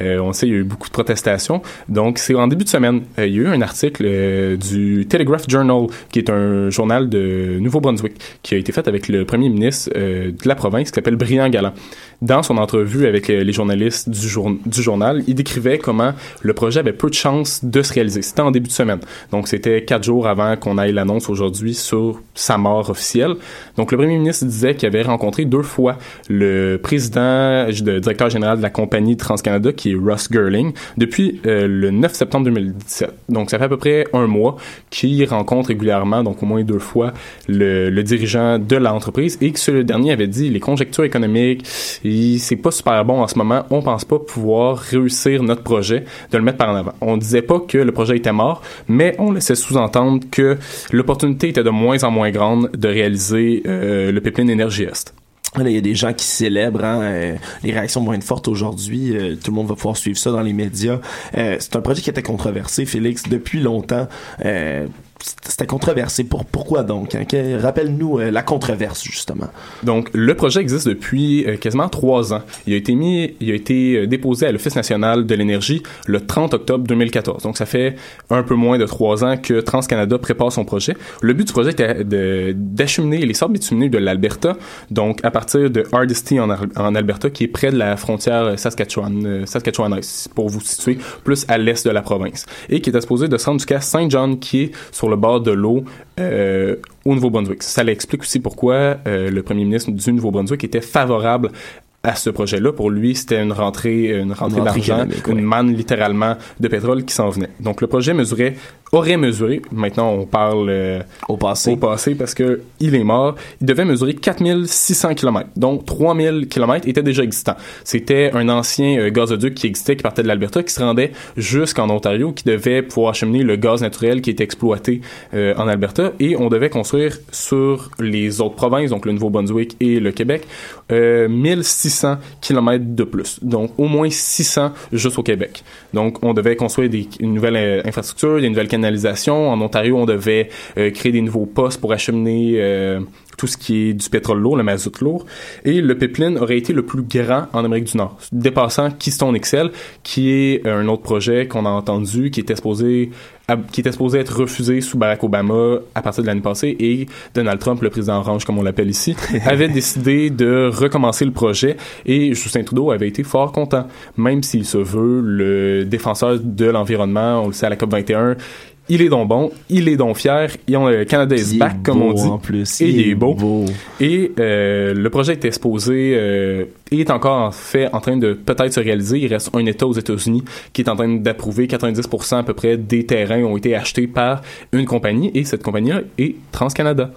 On sait, il y a eu beaucoup de protestations. Donc c'est en début de semaine. il y a eu un article du Telegraph Journal, qui est un journal de Nouveau-Brunswick, qui a été fait avec le premier ministre de la province, qui s'appelle Brian Galland. Dans son entrevue avec euh, les journalistes du, jour- du journal, il décrivait comment le projet avait peu de chances de se réaliser. C'était en début de semaine. Donc, c'était quatre jours avant qu'on aille l'annonce aujourd'hui sur sa mort officielle. Donc, le premier ministre disait qu'il avait rencontré deux fois le président, le directeur général de la compagnie TransCanada, qui est Russ Girling, depuis euh, le 9 septembre 2017. Donc, ça fait à peu près un mois qu'il rencontre régulièrement, donc au moins deux fois, le dirigeant de l'entreprise et que ce dernier avait dit les conjectures économiques, c'est pas super bon en ce moment, on pense pas pouvoir réussir notre projet, de le mettre par en avant. On disait pas que le projet était mort, mais on laissait sous-entendre que l'opportunité était de moins en moins grande de réaliser euh, le pipeline énergie est. Il y a des gens qui célèbrent. hein, euh, les réactions vont être fortes aujourd'hui. euh, tout le monde va pouvoir suivre ça dans les médias. C'est un projet qui était controversé, Félix, depuis longtemps. C'était controversé. Pour, pourquoi donc? hein? Rappelle-nous euh, la controverse, justement. Donc, le projet existe depuis euh, quasiment trois ans. Il a été mis, il a été euh, déposé à l'Office national de l'énergie le 30 octobre 2014. Donc, ça fait un peu moins de trois ans que TransCanada prépare son projet. Le but du projet était d'acheminer les sables bitumineux de l'Alberta, donc à partir de Hardisty en, Alberta, qui est près de la frontière Saskatchewan, Saskatchewanaise, pour vous situer plus à l'est de la province, et qui est exposé de se rendre jusqu'à Saint John, qui est sur le bord de l'eau euh, au Nouveau-Brunswick. Ça l'explique aussi pourquoi euh, le premier ministre du Nouveau-Brunswick était favorable à ce projet-là, pour lui, c'était une rentrée, une rentrée, d'argent, une manne littéralement de pétrole qui s'en venait. Donc le projet mesurait, aurait mesuré, maintenant on parle euh, au passé, au passé parce que il est mort, il devait mesurer 4600 km, donc 3000 km étaient déjà existants. C'était un ancien euh, gazoduc qui existait, qui partait de l'Alberta, qui se rendait jusqu'en Ontario, qui devait pouvoir acheminer le gaz naturel qui était exploité euh, en Alberta, et on devait construire sur les autres provinces, donc le Nouveau-Brunswick et le Québec, 1600 600 km de plus. Donc, au moins 600 juste au Québec. Donc, on devait construire des, une nouvelle euh, infrastructure, des nouvelles canalisations. En Ontario, on devait euh, créer des nouveaux postes pour acheminer euh, tout ce qui est du pétrole lourd, le mazout lourd. Et le pipeline aurait été le plus grand en Amérique du Nord, dépassant Keystone XL, qui est un autre projet qu'on a entendu, qui était exposé qui était supposé être refusé sous Barack Obama à partir de l'année passée et Donald Trump, le président orange comme on l'appelle ici, avait décidé de recommencer le projet et Justin Trudeau avait été fort content, même s'il se veut le défenseur de l'environnement, on le sait à la COP 21, il est donc bon, il est donc fier, et on, euh, Canada is Il est back, comme on dit. en plus. Et Il il est est beau. beau. Et euh, le projet est exposé euh, et est encore en fait en train de peut-être se réaliser. Il reste un État aux États-Unis qui est en train d'approuver 90% à peu près des terrains ont été achetés par une compagnie et cette compagnie-là est TransCanada.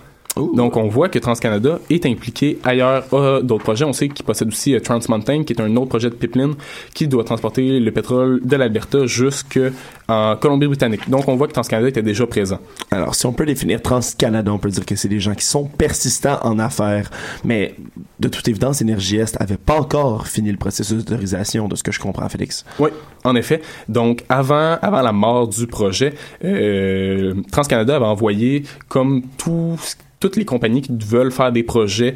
Donc, on voit que TransCanada est impliqué ailleurs à d'autres projets. On sait qu'il possède aussi euh, Trans Mountain, qui est un autre projet de pipeline qui doit transporter le pétrole de l'Alberta jusqu'en Colombie-Britannique. Donc, on voit que TransCanada était déjà présent. Alors, si on peut définir TransCanada, on peut dire que c'est des gens qui sont persistants en affaires. Mais, de toute évidence, Énergie Est avait pas encore fini le processus d'autorisation, de ce que je comprends, Félix. Oui, en effet. Donc, avant, avant la mort du projet, euh, TransCanada avait envoyé, comme tout, toutes les compagnies qui veulent faire des projets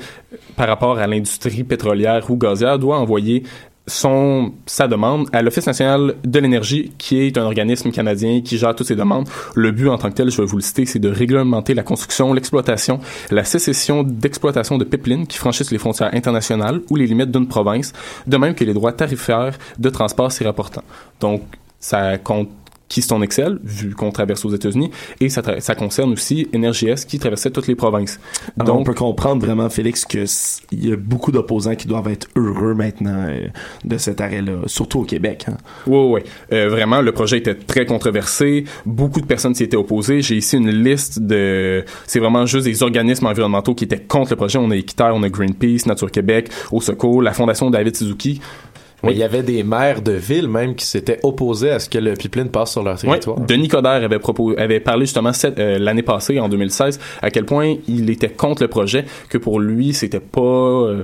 par rapport à l'industrie pétrolière ou gazière, doit envoyer son, sa demande à l'Office national de l'énergie, qui est un organisme canadien qui gère toutes ces demandes. Le but en tant que tel, je vais vous le citer, c'est de réglementer la construction, l'exploitation, la sécession d'exploitation de pipelines qui franchissent les frontières internationales ou les limites d'une province, de même que les droits tarifaires de transport s'y rapportant. Donc, ça compte qui sont en Excel, vu qu'on traverse aux États-Unis, et ça, concerne aussi NRJS qui traversait toutes les provinces. Alors, on peut comprendre vraiment, Félix, que s- il y a beaucoup d'opposants qui doivent être heureux maintenant euh, de cet arrêt-là, surtout au Québec. Hein. Oui, oui. Euh, vraiment, le projet était très controversé. Beaucoup de personnes s'y étaient opposées. J'ai ici une liste de... C'est vraiment juste des organismes environnementaux qui étaient contre le projet. On a Équiterre, on a Greenpeace, Nature Québec, Au Secours, la Fondation David Suzuki. Mais il y avait des maires de villes même qui s'étaient opposés à ce que le pipeline passe sur leur Oui, territoire. Denis Coderre avait, proposé, avait parlé justement euh, l'année passée, en 2016, à quel point il était contre le projet, que pour lui, c'était pas... euh,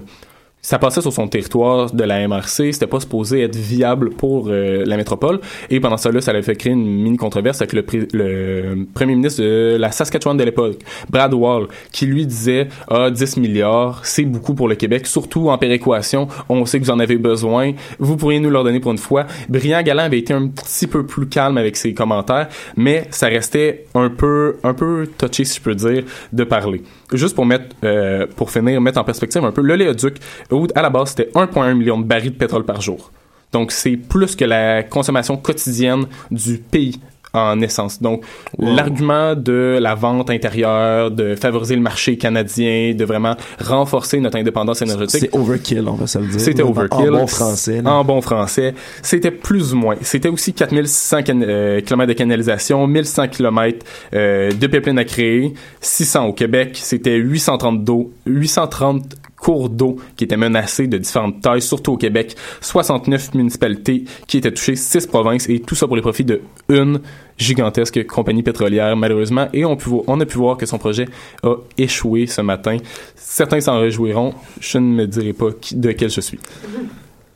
ça passait sur son territoire de la MRC, c'était pas supposé être viable pour euh, la métropole. Et pendant ça, là, ça avait fait créer une mini controverse avec le, le premier ministre de la Saskatchewan de l'époque, Brad Wall, qui lui disait ah 10 milliards, c'est beaucoup pour le Québec, surtout en péréquation. On sait que vous en avez besoin. Vous pourriez nous leur donner pour une fois. Brian Galland avait été un petit peu plus calme avec ses commentaires, mais ça restait un peu un peu touché, si je peux dire, de parler. Juste pour mettre, euh, pour finir, mettre en perspective un peu, le léoduc, où à la base c'était 1,1 million de barils de pétrole par jour. Donc c'est plus que la consommation quotidienne du pays en essence. Donc l'argument de la vente intérieure, de favoriser le marché canadien, de vraiment renforcer notre indépendance énergétique. C'est overkill, on va se le dire. C'était overkill. En bon français. là. En bon français. C'était plus ou moins. C'était aussi 4600 can- euh, km de canalisation, 1100 km euh, de pipeline à créer, 600 au Québec. C'était 830 d'eau, 830 cours d'eau qui étaient menacés de différentes tailles, surtout au Québec. 69 municipalités qui étaient touchées, 6 provinces et tout ça pour les profits de une gigantesque compagnie pétrolière, malheureusement. Et on, a pu voir que son projet a échoué ce matin. Certains s'en réjouiront. Je ne me dirai pas qui- de quel je suis.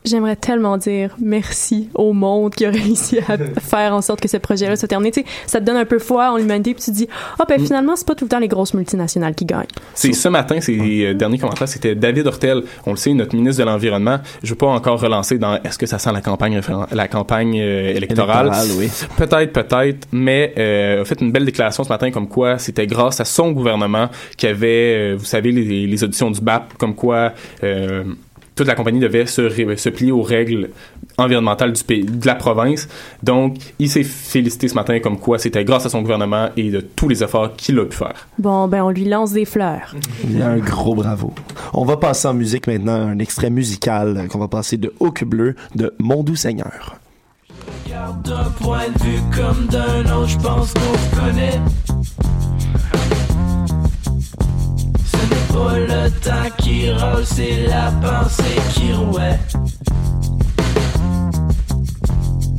J'aimerais tellement dire merci au monde qui a réussi à faire en sorte que ce projet-là soit terminé. Tu sais, ça te donne un peu foi en l'humanité, puis tu te dis, ah ben finalement, c'est pas tout le temps les grosses multinationales qui gagnent. C'est ce matin, ces euh, derniers commentaires, c'était David Hortel. On le sait, notre ministre de l'Environnement. Je veux pas encore relancer dans est-ce que ça sent la campagne la campagne euh, électorale. Électorale, oui. Peut-être, peut-être, mais euh, a fait une belle déclaration ce matin comme quoi c'était grâce à son gouvernement qui avait, euh, vous savez, les, les auditions du BAP, comme quoi euh, toute la compagnie devait se, se plier aux règles environnementales du pays, de la province. Donc, il s'est félicité ce matin comme quoi c'était grâce à son gouvernement et de tous les efforts qu'il a pu faire. Bon, ben on lui lance des fleurs. Il y a un gros bravo. On va passer en musique maintenant, un extrait musical qu'on va passer de Hawk Bleu de Mon Doux Seigneur. D'un point de vue comme d'un autre, je pense qu'on se connaît. Le temps qui rôle, c'est la pensée qui rouait.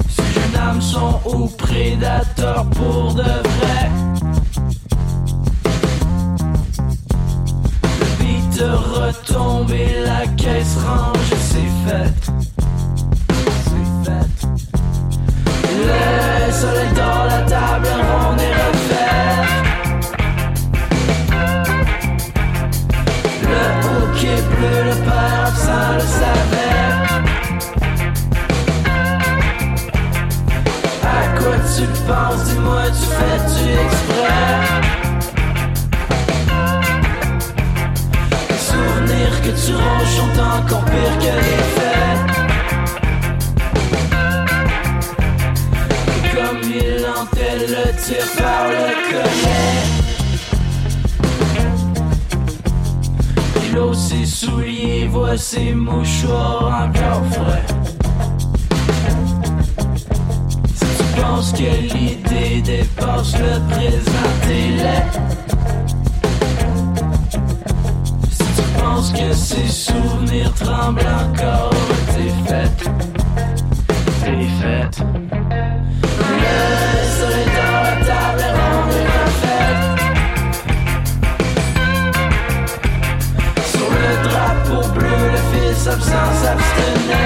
Ces jeunes âmes sont aux prédateurs pour de vrai. Le retombe et la caisse range, c'est fait. C'est fait. Le soleil dans la table ronde penses, dis-moi, tu fais-tu exprès? Les souvenirs que tu ronges sont encore pires que les faits. Et comme il en fait le tir par le collet. Il aussi souliers, voit ses mouchoirs encore frais. Penses que l'idée dépasse le présent. Si tu penses que ces souvenirs tremblent encore, t'es faite. T'es faite. Le soleil dans la table ronde est refaite. Sur le drapeau bleu, le fils absent s'abstenait.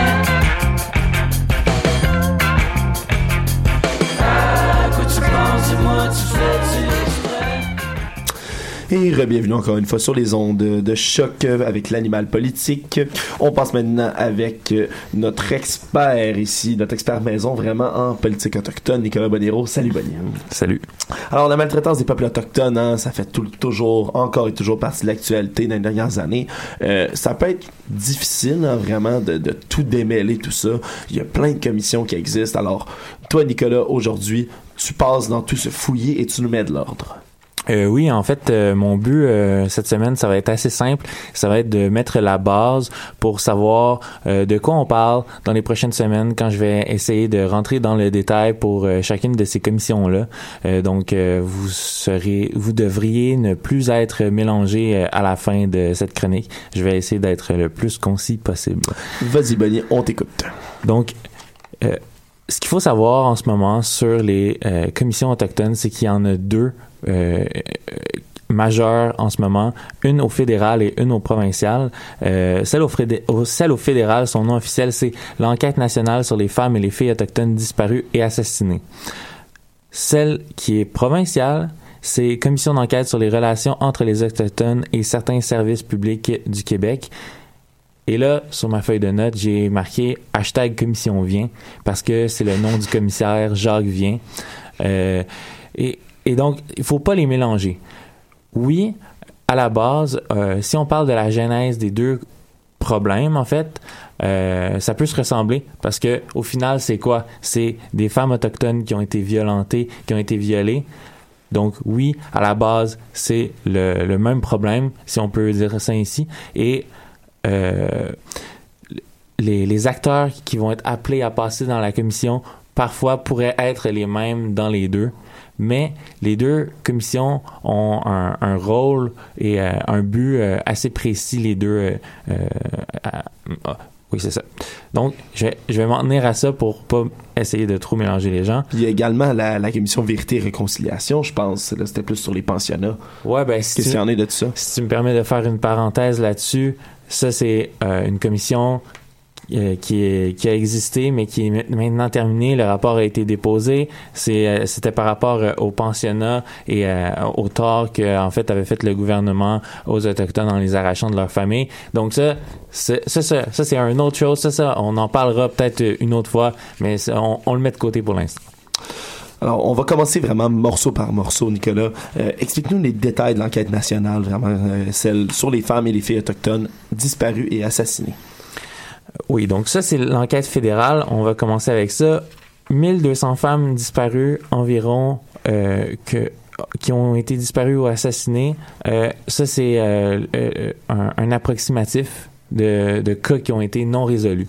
Et bienvenue encore une fois sur les ondes de choc avec l'animal politique. On passe maintenant avec euh, notre expert ici, notre expert maison vraiment en politique autochtone, Nicolas Bonero. Salut Bonnie. Salut. Alors la maltraitance des peuples autochtones, hein, ça fait tout, toujours, encore et toujours partie de l'actualité dans les dernières années. Euh, ça peut être difficile hein, vraiment de, de tout démêler tout ça. Il y a plein de commissions qui existent. Alors toi Nicolas, aujourd'hui, tu passes dans tout ce fouillis et tu nous mets de l'ordre. Euh, oui, en fait, euh, mon but euh, cette semaine, ça va être assez simple. Ça va être de mettre la base pour savoir euh, de quoi on parle dans les prochaines semaines quand je vais essayer de rentrer dans le détail pour euh, chacune de ces commissions-là. Euh, donc, euh, vous serez, vous devriez ne plus être mélangé à la fin de cette chronique. Je vais essayer d'être le plus concis possible. Vas-y Bonnie, on t'écoute. Donc, euh, ce qu'il faut savoir en ce moment sur les commissions autochtones, c'est qu'il y en a deux euh, majeures en ce moment, une au fédéral et une au provincial. Euh, celle, au- celle au fédéral, son nom officiel, c'est l'enquête nationale sur les femmes et les filles autochtones disparues et assassinées. Celle qui est provinciale, c'est Commission d'enquête sur les relations entre les Autochtones et certains services publics du Québec. Et là, sur ma feuille de notes, j'ai marqué hashtag commission vient parce que c'est le nom du commissaire Jacques Vient. Euh, et, et donc, il faut pas les mélanger. Oui, à la base, euh, si on parle de la genèse des deux problèmes, en fait, euh, ça peut se ressembler parce que au final, c'est quoi? C'est des femmes autochtones qui ont été violentées, qui ont été violées. Donc oui, à la base, c'est le, même problème, si on peut dire ça ainsi. Et euh, les acteurs qui vont être appelés à passer dans la commission parfois pourraient être les mêmes dans les deux. Mais les deux commissions ont un, un rôle et euh, un but euh, assez précis, les deux. euh, à- ah, oui, c'est ça. Donc, je vais, je vais m'en tenir à ça pour pas essayer de trop mélanger les gens. Puis il y a également la, la commission vérité et réconciliation, je pense. Là, c'était plus sur les pensionnats. Ouais, ben, si Qu'est-ce tu- qu'il y en est de tout ça? Si tu me permets de faire une parenthèse là-dessus, ça c'est euh, une commission euh, qui, a existé mais qui est ma- maintenant terminée. Le rapport a été déposé. Euh, c'était par rapport euh, au pensionnat et au tort que en fait avait fait le gouvernement aux autochtones en les arrachant de leur famille. Donc ça, ça, ça, ça, c'est une autre chose. Ça, on en parlera peut-être une autre fois, mais on, le met de côté pour l'instant. Alors, on va commencer vraiment morceau par morceau, Nicolas. Explique-nous les détails de l'enquête nationale, vraiment celle sur les femmes et les filles autochtones disparues et assassinées. Oui, donc ça, c'est l'enquête fédérale. On va commencer avec ça. 1200 femmes disparues environ euh, qui ont été disparues ou assassinées. Euh, ça, c'est euh, un, approximatif de, de cas qui ont été non résolus.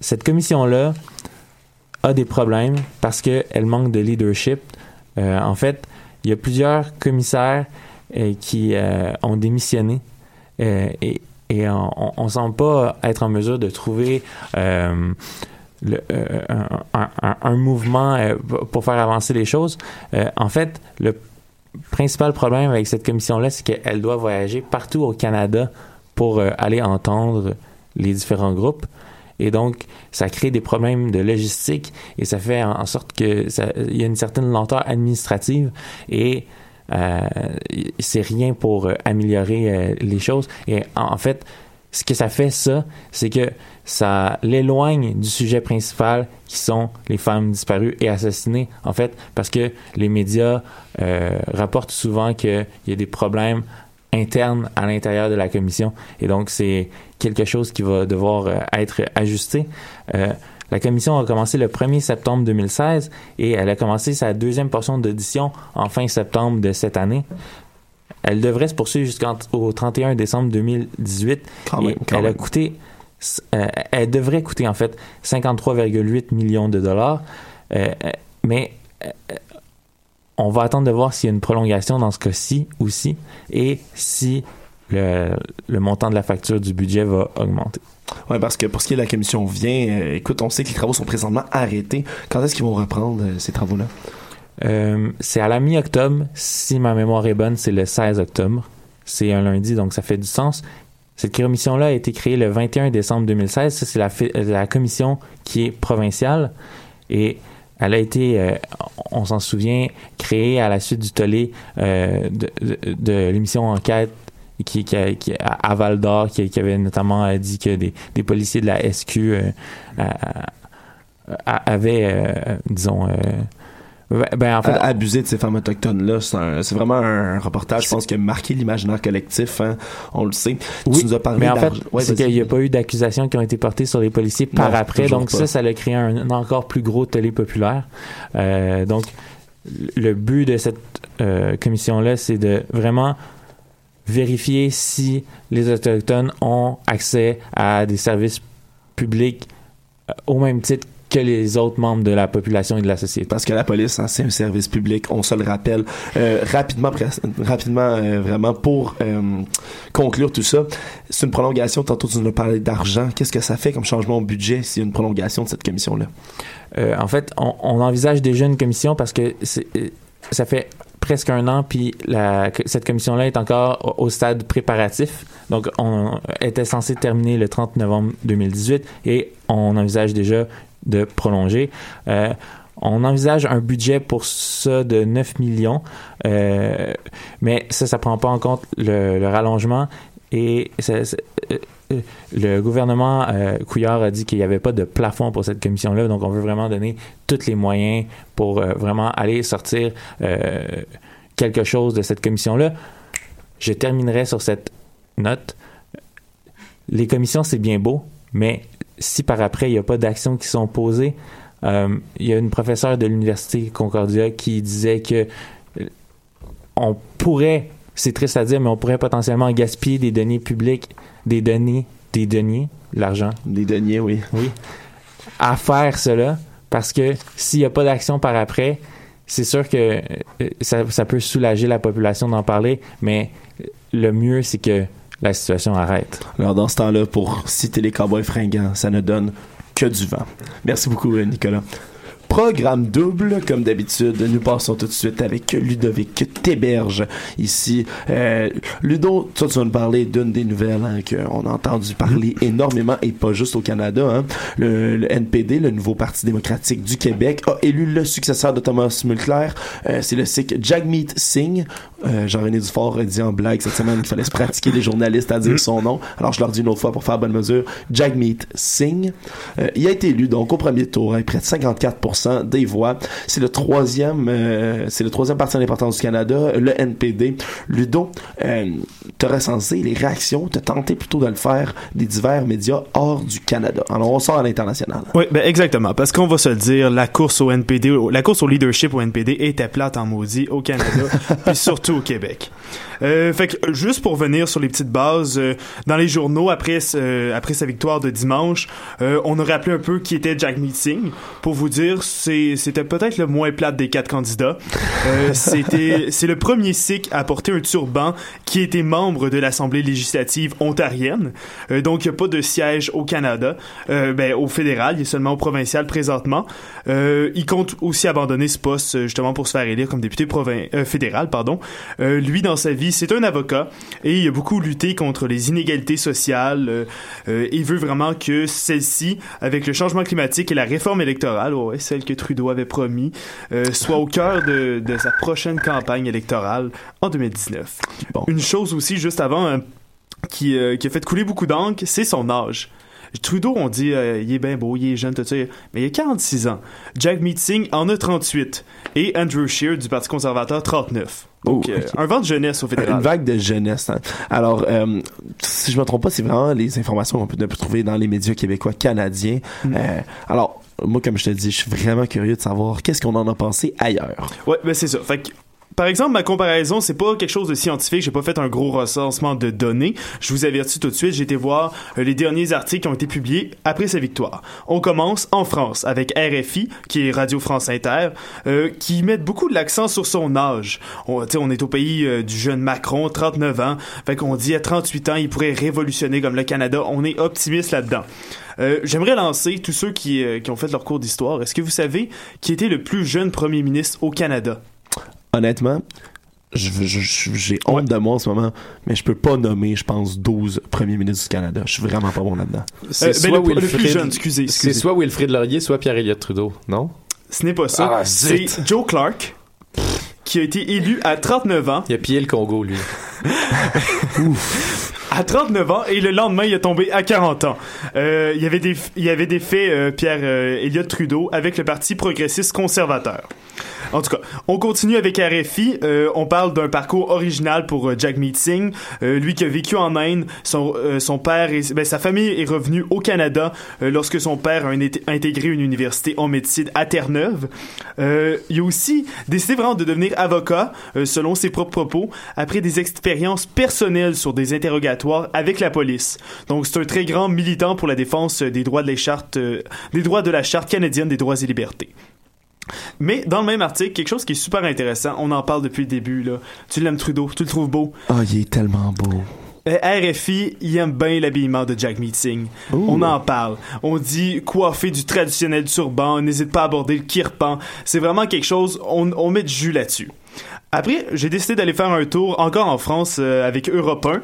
Cette commission-là a des problèmes parce qu'elle manque de leadership. En fait, il y a plusieurs commissaires qui ont démissionné et, et on, on semble pas être en mesure de trouver euh, euh, un, mouvement euh, pour faire avancer les choses. En fait, le principal problème avec cette commission-là, c'est qu'elle doit voyager partout au Canada pour aller entendre les différents groupes. Et donc, ça crée des problèmes de logistique et ça fait en, sorte que il y a une certaine lenteur administrative et c'est rien pour euh, améliorer euh, les choses. Et en, fait, ce que ça fait, ça, c'est que ça l'éloigne du sujet principal qui sont les femmes disparues et assassinées, en fait, parce que les médias euh, rapportent souvent qu'il y a des problèmes internes à l'intérieur de la commission. Et donc, c'est quelque chose qui va devoir euh, être ajusté. Euh, la commission a commencé le 1er septembre 2016 et elle a commencé sa deuxième portion d'audition en fin septembre de cette année. elle devrait se poursuivre jusqu'au 31 décembre 2018. Quand même, Et quand elle a coûté, euh, elle devrait coûter en fait 53,8 millions de dollars. Euh, euh, mais euh, on va attendre de voir s'il y a une prolongation dans ce cas-ci aussi et si le, le montant de la facture du budget va augmenter. Ouais, parce que pour ce qui est de la commission vient, euh, écoute, on sait que les travaux sont présentement arrêtés. Quand est-ce qu'ils vont reprendre euh, ces travaux-là? Euh, c'est à la mi-octobre. Si ma mémoire est bonne, c'est le 16 octobre. C'est un lundi, donc ça fait du sens. Cette commission-là a été créée le 21 décembre 2016. Ça, c'est la, la commission qui est provinciale. Et elle a été, on s'en souvient, créée à la suite du tollé de l'émission Enquête qui, qui, à Val d'Or, qui, qui avait notamment euh, dit que des, des policiers de la SQ euh, a- avaient, euh, disons, euh, ben- en fait, abuser de ces femmes autochtones-là, c'est un- c'est vraiment un reportage, je pense, qui a marqué l'imaginaire collectif, hein, on le sait. Oui, tu nous as parlé mais en fait. Ouais, c'est qu'il n'y a pas eu d'accusations qui ont été portées sur les policiers par Non, après. Donc pas. ça, ça a créé un, un encore plus gros tollé populaire. Euh, donc, le but de cette euh, commission-là, c'est de vraiment vérifier si les Autochtones ont accès à des services publics euh, au même titre que les autres membres de la population et de la société. Parce que la police, hein, c'est un service public, on se le rappelle. Euh, rapidement, rapidement euh, vraiment, pour euh, conclure tout ça, c'est une prolongation, tantôt tu nous as parlé d'argent. Qu'est-ce que ça fait comme changement au budget s'il y a une prolongation de cette commission-là? En fait, on, on envisage déjà une commission parce que ça fait presque un an, puis la, cette commission-là est encore au, stade préparatif. Donc, on était censé terminer le 30 novembre 2018 et on envisage déjà de prolonger. Euh, on envisage un budget pour ça de 9 millions, euh, mais ça, ça prend pas en compte le, rallongement et ça- euh, le gouvernement euh, Couillard a dit qu'il n'y avait pas de plafond pour cette commission-là, donc on veut vraiment donner tous les moyens pour euh, vraiment aller sortir euh, quelque chose de cette commission-là. Je terminerai sur cette note. Les commissions, c'est bien beau, mais si par après, il n'y a pas d'actions qui sont posées, il y a une professeure de l'Université Concordia qui disait que on pourrait, c'est triste à dire, mais on pourrait potentiellement gaspiller des deniers publics, des deniers, des deniers, l'argent. Des deniers, oui. Oui. À faire cela, parce que s'il n'y a pas d'action par après, c'est sûr que euh, ça, ça peut soulager la population d'en parler, mais le mieux, c'est que la situation arrête. Alors, dans ce temps-là, pour citer les cowboys fringants, ça ne donne que du vent. Merci beaucoup, Nicolas. Programme double, comme d'habitude, nous passons tout de suite avec Ludovic Théberge ici. Euh, Ludo, toi, tu vas nous parler d'une des nouvelles hein, qu'on a entendu parler énormément et pas juste au Canada. Hein. Le, le NPD, le nouveau Parti démocratique du Québec, a élu le successeur de Thomas Mulcair. Euh, C'est le Sikh Jagmeet Singh. Euh, Jean-René Dufort a dit en blague cette semaine qu'il fallait se pratiquer les journalistes à dire son nom. Alors je leur dis une autre fois pour faire bonne mesure. Jagmeet Singh. Euh, il a été élu donc au premier tour avec près de 54% des voix. C'est le troisième, euh, c'est le troisième parti en importance du Canada, le NPD. Ludo, euh, t'as recensé les réactions, t'as tenté plutôt de le faire des divers médias hors du Canada. Alors on sort à l'international. Oui, ben exactement. Parce qu'on va se le dire, la course au NPD, la course au leadership au NPD était plate en maudit au Canada, puis surtout au Québec. Euh, fait que euh, juste pour venir sur les petites bases, euh, dans les journaux après ce- après sa victoire de dimanche, euh, on a rappelé un peu qui était Jack Meeting. Pour vous dire, c'était peut-être le moins plate des quatre candidats. Euh, c'était c'est le premier Sikh à porter un turban qui était membre de l'Assemblée législative ontarienne. Euh, donc il n'y a pas de siège au Canada, euh, ben au fédéral, il est seulement au provincial présentement. Euh, il compte aussi abandonner ce poste euh, justement pour se faire élire comme député provin- euh, fédéral, pardon. Euh, lui dans sa vie, c'est un avocat et il a beaucoup lutté contre les inégalités sociales. Euh, euh, il veut vraiment que celle-ci, avec le changement climatique et la réforme électorale, ouais, celle que Trudeau avait promis, euh, soit au cœur de, de sa prochaine campagne électorale en 2019. Une chose aussi juste avant euh, qui, euh, qui a fait couler beaucoup d'encre, c'est son âge. Trudeau, on dit, euh, il est bien beau, il est jeune, tout ça, mais il a 46 ans. Jack Meeting en a 38. Et Andrew Scheer du Parti conservateur, 39. Donc, euh, un vent de jeunesse au fédéral. Une vague de jeunesse. hein. Alors, euh, si je me trompe pas, c'est vraiment les informations qu'on peut, trouver dans les médias québécois canadiens. Euh, alors, moi, comme je te dis, je suis vraiment curieux de savoir qu'est-ce qu'on en a pensé ailleurs. Ouais, ben c'est ça. Fait que par exemple, ma comparaison, c'est pas quelque chose de scientifique. J'ai pas fait un gros recensement de données. Je vous avertis tout de suite. J'ai été voir euh, les derniers articles qui ont été publiés après sa victoire. On commence en France avec RFI, qui est Radio France Inter, euh, qui met beaucoup de l'accent sur son âge. On, on est au pays euh, du jeune Macron, 39 ans. Fait qu'on dit à 38 ans, il pourrait révolutionner comme le Canada. On est optimiste là-dedans. J'aimerais lancer tous ceux qui, qui ont fait leur cours d'histoire. Est-ce que vous savez qui était le plus jeune premier ministre au Canada? Honnêtement, j'ai honte de moi en ce moment, mais je peux pas nommer, je pense, 12 premiers ministres du Canada. Je suis vraiment pas bon là-dedans. C'est ben, soit le- le Wilfrid, plus jeune, excusez, C'est excusez. soit Wilfrid Laurier, soit Pierre-Éliott Trudeau, non? Ce n'est pas ça. Ah, c'est. Joe Clark qui a été élu à 39 ans. Il a pillé le Congo, lui. À 39 ans et le lendemain il est tombé à 40 ans. Euh, il y avait des il y avait des faits euh, Pierre euh, Trudeau avec le parti progressiste conservateur. En tout cas, on continue avec RFI. Euh, on parle d'un parcours original pour Jack Singh, euh, lui qui a vécu en Inde. Son, son père, et ben, sa famille est revenue au Canada lorsque son père a intégré une université en médecine à Terre-Neuve. Il a aussi décidé vraiment de devenir avocat, selon ses propres propos, après des expériences personnelles sur des interrogatoires avec la police. Donc c'est un très grand militant pour la défense euh, des droits de la charte, euh, des droits de la charte canadienne des droits et libertés. Mais dans le même article, quelque chose qui est super intéressant, on en parle depuis le début là. Tu l'aimes Trudeau, tu le trouves beau? Ah, il est tellement beau. Euh, RFI, il aime bien l'habillement de Jack Meeting. On en parle. On dit coiffé du traditionnel turban, n'hésite pas à aborder le kirpan. C'est vraiment quelque chose, on, on met du jus là-dessus. Après, j'ai décidé d'aller faire un tour encore en France euh, avec Europe 1.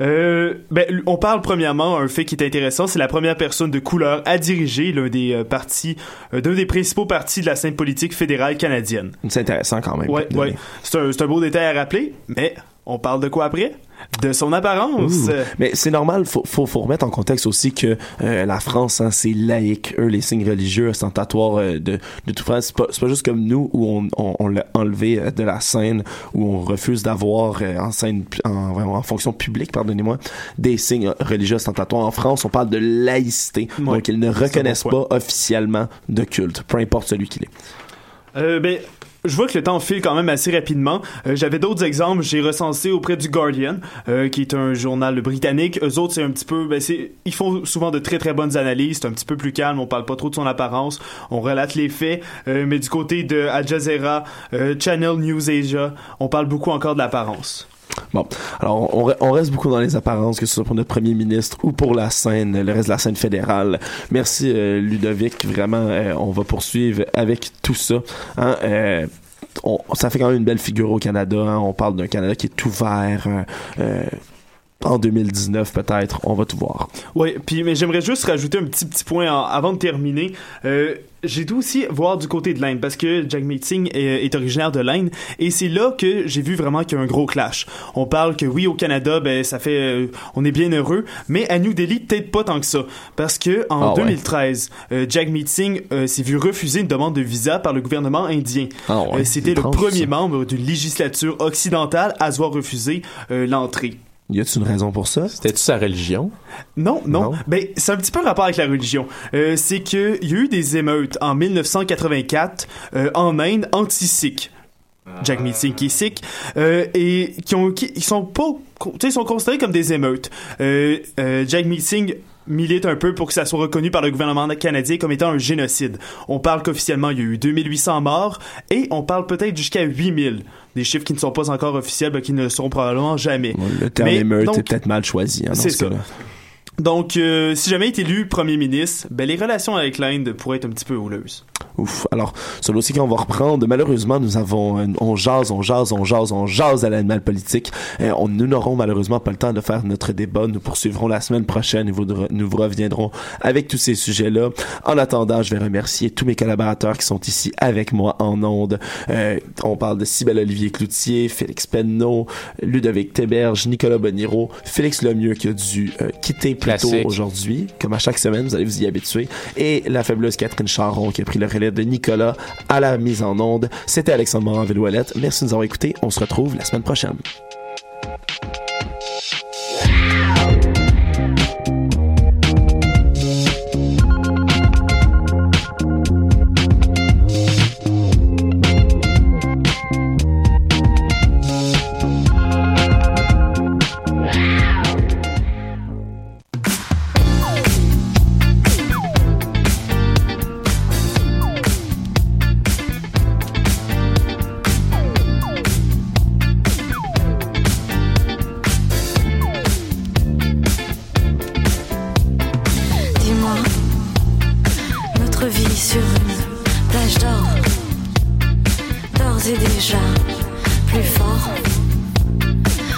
Euh, ben, on parle premièrement un fait qui est intéressant, c'est la première personne de couleur à diriger l'un des euh, partis, d'un des principaux partis de la scène politique fédérale canadienne. C'est intéressant quand même. Ouais, ouais. C'est un, c'est un beau détail à rappeler, mais on parle de quoi après? De son apparence. Ouh. Mais c'est normal, faut, faut, faut remettre en contexte aussi que euh, la France, hein, c'est laïque. Eux, les signes religieux ostentatoires euh, de, de tout France, c'est pas, c'est pas juste comme nous où on, on, on l'a enlevé euh, de la scène, où on refuse d'avoir euh, en scène, en, en fonction publique, pardonnez-moi, des signes religieux ostentatoires. En France, on parle de laïcité. Ouais, donc, ils ne c'est reconnaissent bon pas officiellement de culte, peu importe celui qu'il est. Euh, ben, je vois que le temps file quand même assez rapidement. Euh, J'avais d'autres exemples. J'ai recensé auprès du Guardian, euh, qui est un journal britannique. Eux autres, c'est un petit peu, ben, ils font souvent de très très bonnes analyses. C'est un petit peu plus calme. On parle pas trop de son apparence. On relate les faits. Euh, mais du côté de Al Jazeera, euh, Channel News Asia, on parle beaucoup encore de l'apparence. Bon, alors on, reste beaucoup dans les apparences, que ce soit pour notre premier ministre ou pour la scène, le reste de la scène fédérale. Merci euh, Ludovic, vraiment, euh, on va poursuivre avec tout ça. Hein, euh, ça fait quand même une belle figure au Canada. hein. On parle d'un Canada qui est ouvert. En 2019 peut-être, on va tout voir. Oui, puis mais j'aimerais juste rajouter un petit petit point en- avant de terminer. Euh, j'ai dû aussi voir du côté de l'Inde parce que Jack Meeting est, est originaire de l'Inde et c'est là que j'ai vu vraiment qu'il y a un gros clash. On parle que oui au Canada, ben ça fait, euh, on est bien heureux, mais à New Delhi peut-être pas tant que ça parce que en Ah ouais. 2013, euh, Jack Meeting euh, s'est vu refuser une demande de visa par le gouvernement indien. Ah ouais, C'était le premier ça. membre d'une législature occidentale à se voir refuser l'entrée. Y a-t-il une raison pour ça? C'était-tu sa religion? Non, non. Non. Ben, c'est un petit peu un rapport avec la religion. Euh, c'est que il y a eu des émeutes en 1984 euh, en Inde anti-sikh. Jack Meeting qui est sikh euh, et qui ont qui ils sont pas tu sais ils sont considérés comme des émeutes. Euh, euh, Jack Meeting milite un peu pour que ça soit reconnu par le gouvernement canadien comme étant un génocide. On parle qu'officiellement il y a eu 2800 morts et on parle peut-être jusqu'à 8000 des chiffres qui ne sont pas encore officiels ben, qui ne le seront probablement jamais. Le terme Mais, émeute donc, est peut-être mal choisi. hein, c'est ce ça. Donc, euh, si jamais il est élu premier ministre, ben, les relations avec l'Inde pourraient être un petit peu houleuses. Ouf. Alors, sur dossier qu'on va reprendre, malheureusement, nous avons, euh, on jase, on jase, on jase, on jase à l'animal politique. On, nous n'aurons malheureusement pas le temps de faire notre débat. Nous poursuivrons la semaine prochaine et nous vous reviendrons avec tous ces sujets-là. En attendant, je vais remercier tous mes collaborateurs qui sont ici avec moi en ondes. Euh, on parle de Cybelle Olivier Cloutier, Félix Penneau, Ludovic Théberge, Nicolas Boniro, Félix Lemieux qui a dû quitter Classique. aujourd'hui. Comme à chaque semaine, vous allez vous y habituer. Et la fabuleuse Catherine Charon qui a pris le relais de Nicolas à la mise en onde. C'était Alexandre morin villouellette Merci de nous avoir écoutés. On se retrouve la semaine prochaine.